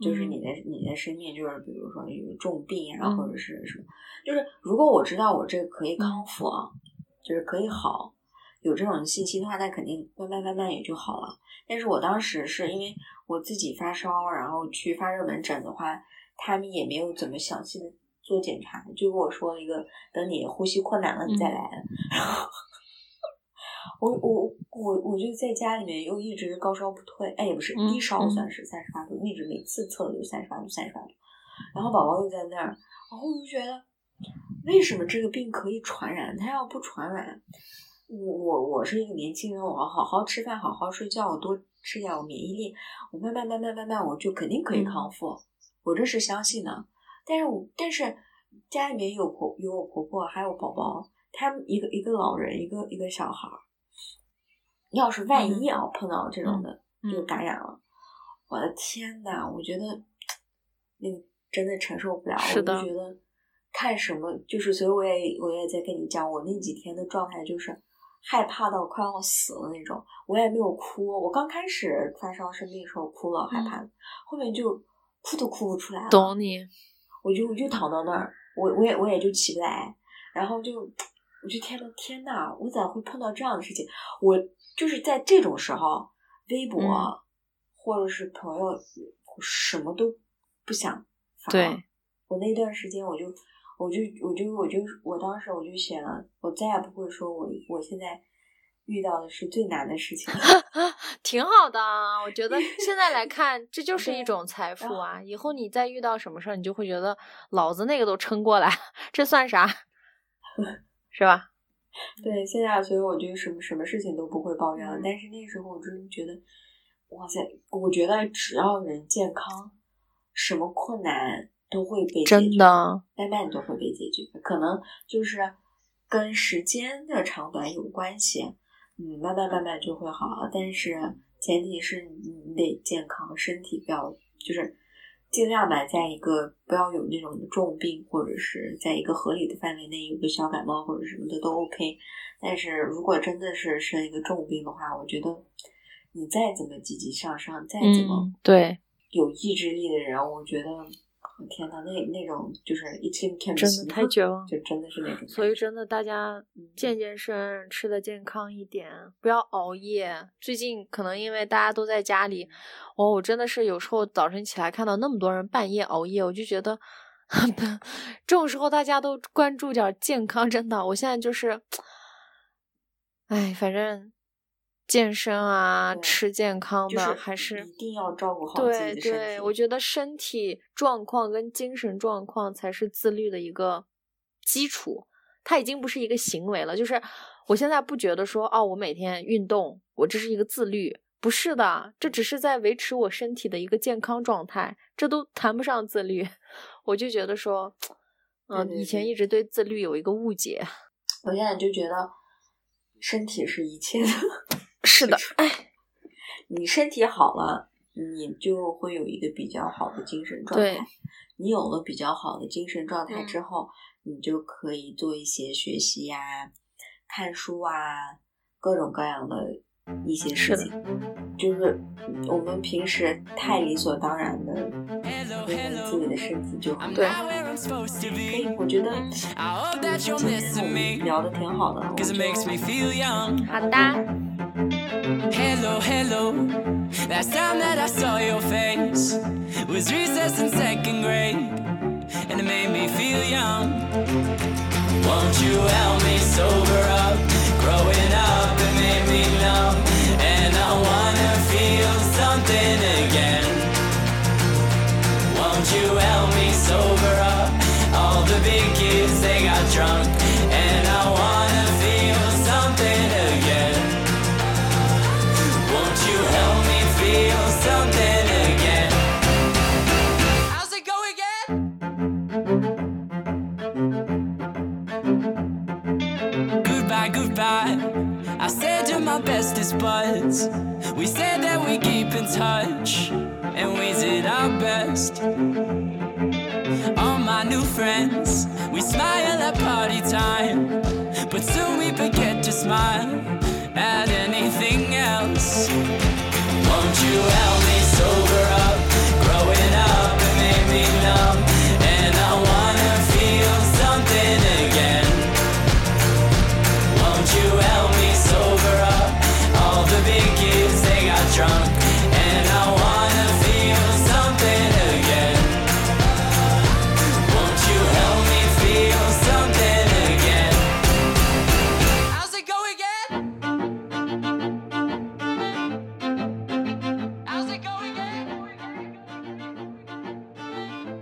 就是你的你的生命，就是比如说有重病啊，或者是什么，就是如果我知道我这个可以康复啊，就是可以好，有这种信心的话，那肯定慢慢慢慢也就好了。但是我当时是因为我自己发烧，然后去发热门诊的话，他们也没有怎么详细的做检查，就跟我说一个，等你呼吸困难了，你再来。[laughs] 然后。我我我我就在家里面又一直高烧不退，哎也不是低烧算是三十八度，一直每次测的就三十八度三十八度，然后宝宝又在那儿，然后我就觉得为什么这个病可以传染？它要不传染，我我我是一个年轻人，我要好好吃饭，好好睡觉，我多吃点，我免疫力，我慢慢慢慢慢慢我就肯定可以康复，我这是相信的。但是我但是家里面有婆有我婆婆还有宝宝，他们一个一个老人一个一个小孩儿。要是万一啊碰到这种的就感染了，我的天呐，我觉得那个真的承受不了。我就觉得看什么就是，所以我也我也在跟你讲，我那几天的状态就是害怕到快要死了那种。我也没有哭，我刚开始发烧生病的时候哭了，害怕，后面就哭都哭不出来了。懂你，我就我就躺到那儿，我我也我也就起不来，然后就我就天呐天呐，我咋会碰到这样的事情？我。就是在这种时候，微博或者是朋友，什么都不想发。对，我那段时间，我就，我就，我就，我就，我当时我就写了，我再也不会说我我现在遇到的是最难的事情。[laughs] 挺好的，我觉得现在来看，这就 [laughs] 是一种财富啊！以后你再遇到什么事儿，你就会觉得老子那个都撑过来，这算啥？[laughs] 是吧？对，现在所以我觉得什么什么事情都不会抱怨了。但是那时候我真的觉得，哇塞！我觉得只要人健康，什么困难都会被真的慢慢都会被解决。可能就是跟时间的长短有关系，嗯，慢慢慢慢就会好。但是前提是你得健康，身体不要就是。尽量吧，在一个不要有那种重病，或者是在一个合理的范围内有个小感冒或者什么的都 OK。但是如果真的是生一个重病的话，我觉得你再怎么积极向上，再怎么对有意志力的人，我觉得天呐，那那种就是一听看不真的太绝望。就真的是那种。所以真的，大家嗯健健身，吃的健康一点，不要熬夜。最近可能因为大家都在家里，哦，我真的是有时候早晨起来看到那么多人半夜熬夜，我就觉得，[laughs] 这种时候大家都关注点健康，真的。我现在就是，哎，反正健身啊，吃健康的，就是还是一定要照顾好自己对的身对，体。我觉得身体状况跟精神状况才是自律的一个基础。它已经不是一个行为了，就是我现在不觉得说哦，我每天运动，我这是一个自律，不是的，这只是在维持我身体的一个健康状态，这都谈不上自律。[laughs] 我就觉得说，嗯、对对以前一直对自律有一个误解。我现在就觉得身体是一切的。是的，哎，你身体好了，你就会有一个比较好的精神状对态。你有了比较好的精神状态嗯之后，你就可以做一些学习呀、看书啊，各种各样的一些事情。就是我们平时太理所当然的认为自己的身体就好。对可以我觉得嗯今天我们聊的挺好的，我.好的，Hello, hello. Last time that I saw your face was recess in second grade, and it made me feel young. Won't you help me sober up? Growing up, it made me numb, and I wanna feel something again. Won't you help me sober up? All the big kids, they got drunk, and I wanna buds. We said that we keep in touch, and we did our best. All my new friends, we smile at party time, but soon we forget to smile at anything else. Won't you help me sober up? Growing up, it made me numb.